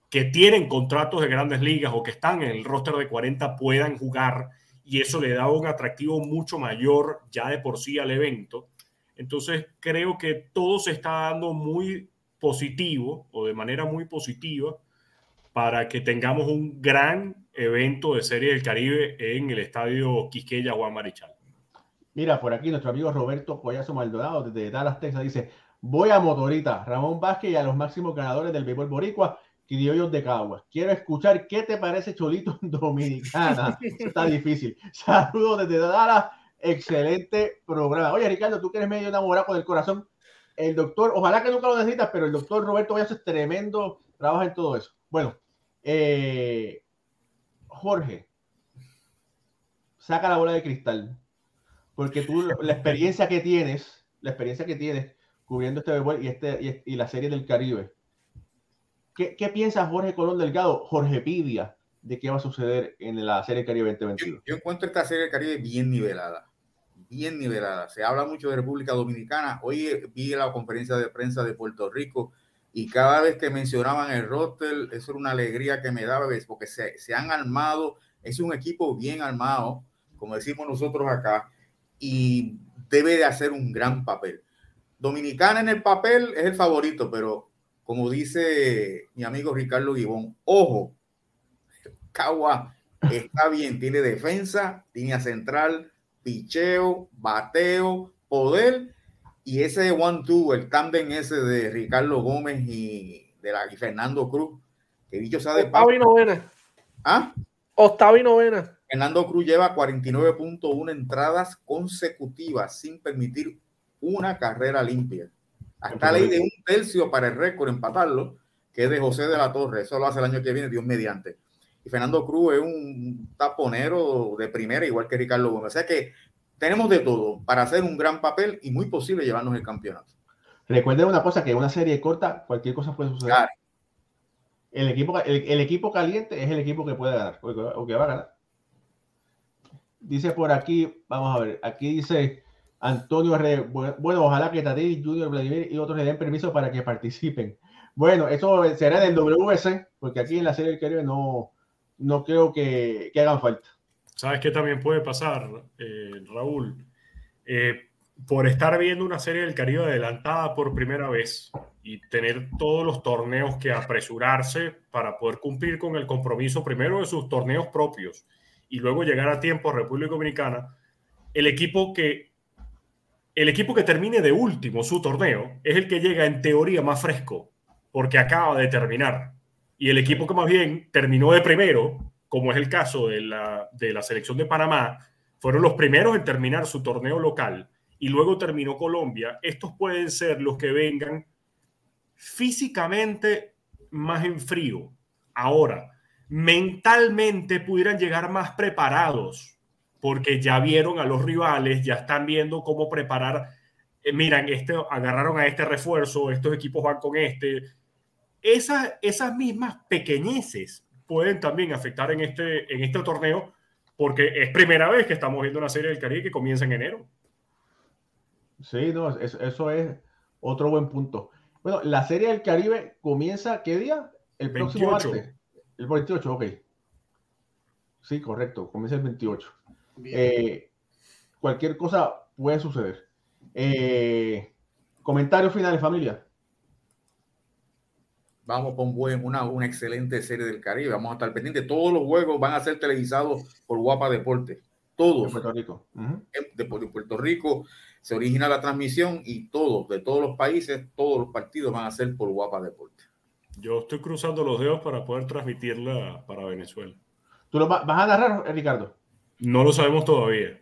que tienen contratos de grandes ligas o que están en el roster de 40 puedan jugar y eso le da un atractivo mucho mayor ya de por sí al evento. Entonces creo que todo se está dando muy positivo o de manera muy positiva para que tengamos un gran evento de Serie del Caribe en el estadio Quisqueya Juan Marichal. Mira, por aquí nuestro amigo Roberto Collazo Maldonado desde Dallas, Texas, dice, voy a Motorita, Ramón Vázquez y a los máximos ganadores del béisbol boricua criollos de Caguas. Quiero escuchar qué te parece Cholito Dominicana. Está difícil. Saludos desde Dallas. Excelente programa. Oye, Ricardo, tú que eres medio enamorado del corazón. El doctor, ojalá que nunca lo necesitas, pero el doctor Roberto Vallazo es tremendo, trabaja en todo eso. Bueno, eh, Jorge, saca la bola de cristal, porque tú, la experiencia que tienes, la experiencia que tienes cubriendo este béisbol y, este, y la serie del Caribe, ¿Qué, piensa Jorge Colón Delgado, Jorge Pidia, de qué va a suceder en la Serie Caribe 2022? Yo, encuentro esta Serie Caribe bien nivelada, bien nivelada. Se habla mucho de República Dominicana. Hoy vi la conferencia de prensa de Puerto Rico y cada vez que mencionaban el roster, eso era una alegría que me daba, porque se, se han armado, es un equipo bien armado, como decimos nosotros acá, y debe de hacer un gran papel. Dominicana en el papel es el favorito, pero como dice mi amigo Ricardo Gibón, ojo, Cagua está bien, tiene defensa, línea central, picheo, bateo, poder, y ese one-two, el tándem ese de Ricardo Gómez y de la, y Fernando Cruz, que dicho sea de Octava y novena. ¿Ah? Octava y novena. Fernando Cruz lleva 49.1 entradas consecutivas sin permitir una carrera limpia. Hasta ley de un tercio para el récord empatarlo, que es de José de la Torre. Eso lo hace el año que viene, Dios mediante. Y Fernando Cruz es un taponero de primera, igual que Ricardo Gómez. O sea que tenemos de todo para hacer un gran papel y muy posible llevarnos el campeonato. Recuerden una cosa, que en una serie corta, cualquier cosa puede suceder. Claro. El, equipo, el, el equipo caliente es el equipo que puede ganar, o que, o que va a ganar. Dice por aquí, vamos a ver, aquí dice Antonio R. Bueno, ojalá que Tadej, Junior, Vladimir y otros le den permiso para que participen. Bueno, eso será en el WS, porque aquí en la Serie del Caribe no, no creo que, que hagan falta. ¿Sabes qué también puede pasar, eh, Raúl? Eh, por estar viendo una serie del Caribe adelantada por primera vez y tener todos los torneos que apresurarse para poder cumplir con el compromiso primero de sus torneos propios y luego llegar a tiempo a República Dominicana, el equipo que el equipo que termine de último su torneo es el que llega en teoría más fresco porque acaba de terminar. Y el equipo que más bien terminó de primero, como es el caso de la, de la selección de Panamá, fueron los primeros en terminar su torneo local y luego terminó Colombia, estos pueden ser los que vengan físicamente más en frío. Ahora, mentalmente pudieran llegar más preparados, porque ya vieron a los rivales, ya están viendo cómo preparar. Eh, miran, este, agarraron a este refuerzo, estos equipos van con este. Esas, esas mismas pequeñeces pueden también afectar en este, en este torneo, porque es primera vez que estamos viendo una serie del Caribe que comienza en enero. Sí, no, eso, eso es otro buen punto. Bueno, la serie del Caribe comienza, ¿qué día? El próximo 28. martes. El 28, ok. Sí, correcto, comienza el 28. Eh, cualquier cosa puede suceder. Eh, comentarios finales, familia. Vamos con buen, una, una excelente serie del Caribe. Vamos a estar pendientes. Todos los juegos van a ser televisados por Guapa Deporte. De Todos. Puerto Rico. De, de Puerto Rico se origina la transmisión y todos, de todos los países, todos los partidos van a ser por Guapa Deporte. Yo estoy cruzando los dedos para poder transmitirla para Venezuela. ¿Tú lo va- vas a narrar, Ricardo? No lo sabemos todavía.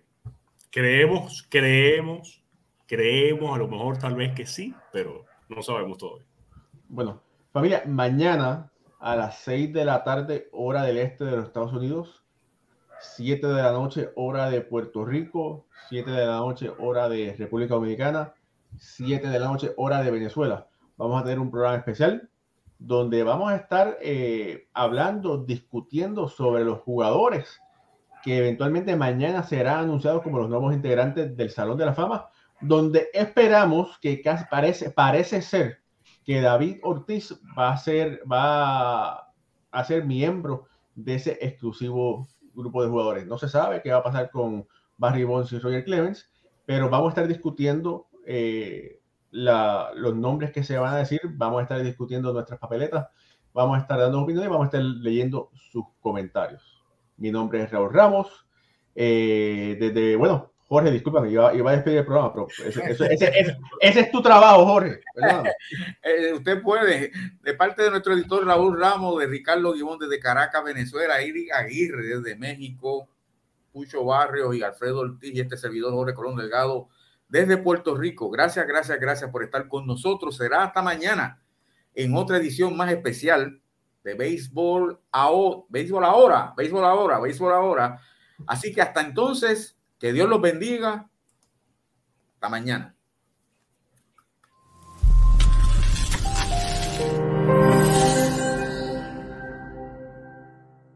Creemos, creemos, creemos, a lo mejor tal vez que sí, pero no sabemos todavía. Bueno, familia, mañana a las 6 de la tarde, hora del este de los Estados Unidos, 7 de la noche, hora de Puerto Rico, 7 de la noche, hora de República Dominicana, 7 de la noche, hora de Venezuela. Vamos a tener un programa especial donde vamos a estar eh, hablando, discutiendo sobre los jugadores que eventualmente mañana serán anunciados como los nuevos integrantes del Salón de la Fama, donde esperamos que parece, parece ser que David Ortiz va a ser, va a ser miembro de ese exclusivo grupo de jugadores. No se sabe qué va a pasar con Barry Bonds y Roger Clemens, pero vamos a estar discutiendo eh, los nombres que se van a decir, vamos a estar discutiendo nuestras papeletas, vamos a estar dando opiniones vamos a estar leyendo sus comentarios. Mi nombre es Raúl Ramos. eh, desde, bueno, Jorge, discúlpame, iba, iba a despedir el programa, pero ese, es tu trabajo, Jorge. Eh, usted puede, de parte de nuestro editor Raúl Ramos, de Ricardo Guimón desde Caracas, Venezuela, Iri Aguirre desde México, Pucho Barrios y Alfredo Ortiz y este servidor Jorge Colón Delgado desde Puerto Rico. Gracias, gracias, gracias por estar con nosotros. Será hasta mañana en otra edición más especial de Béisbol, Ahora, Béisbol Ahora, Béisbol Ahora, Béisbol Ahora. Así que hasta entonces, que Dios los bendiga. Hasta mañana.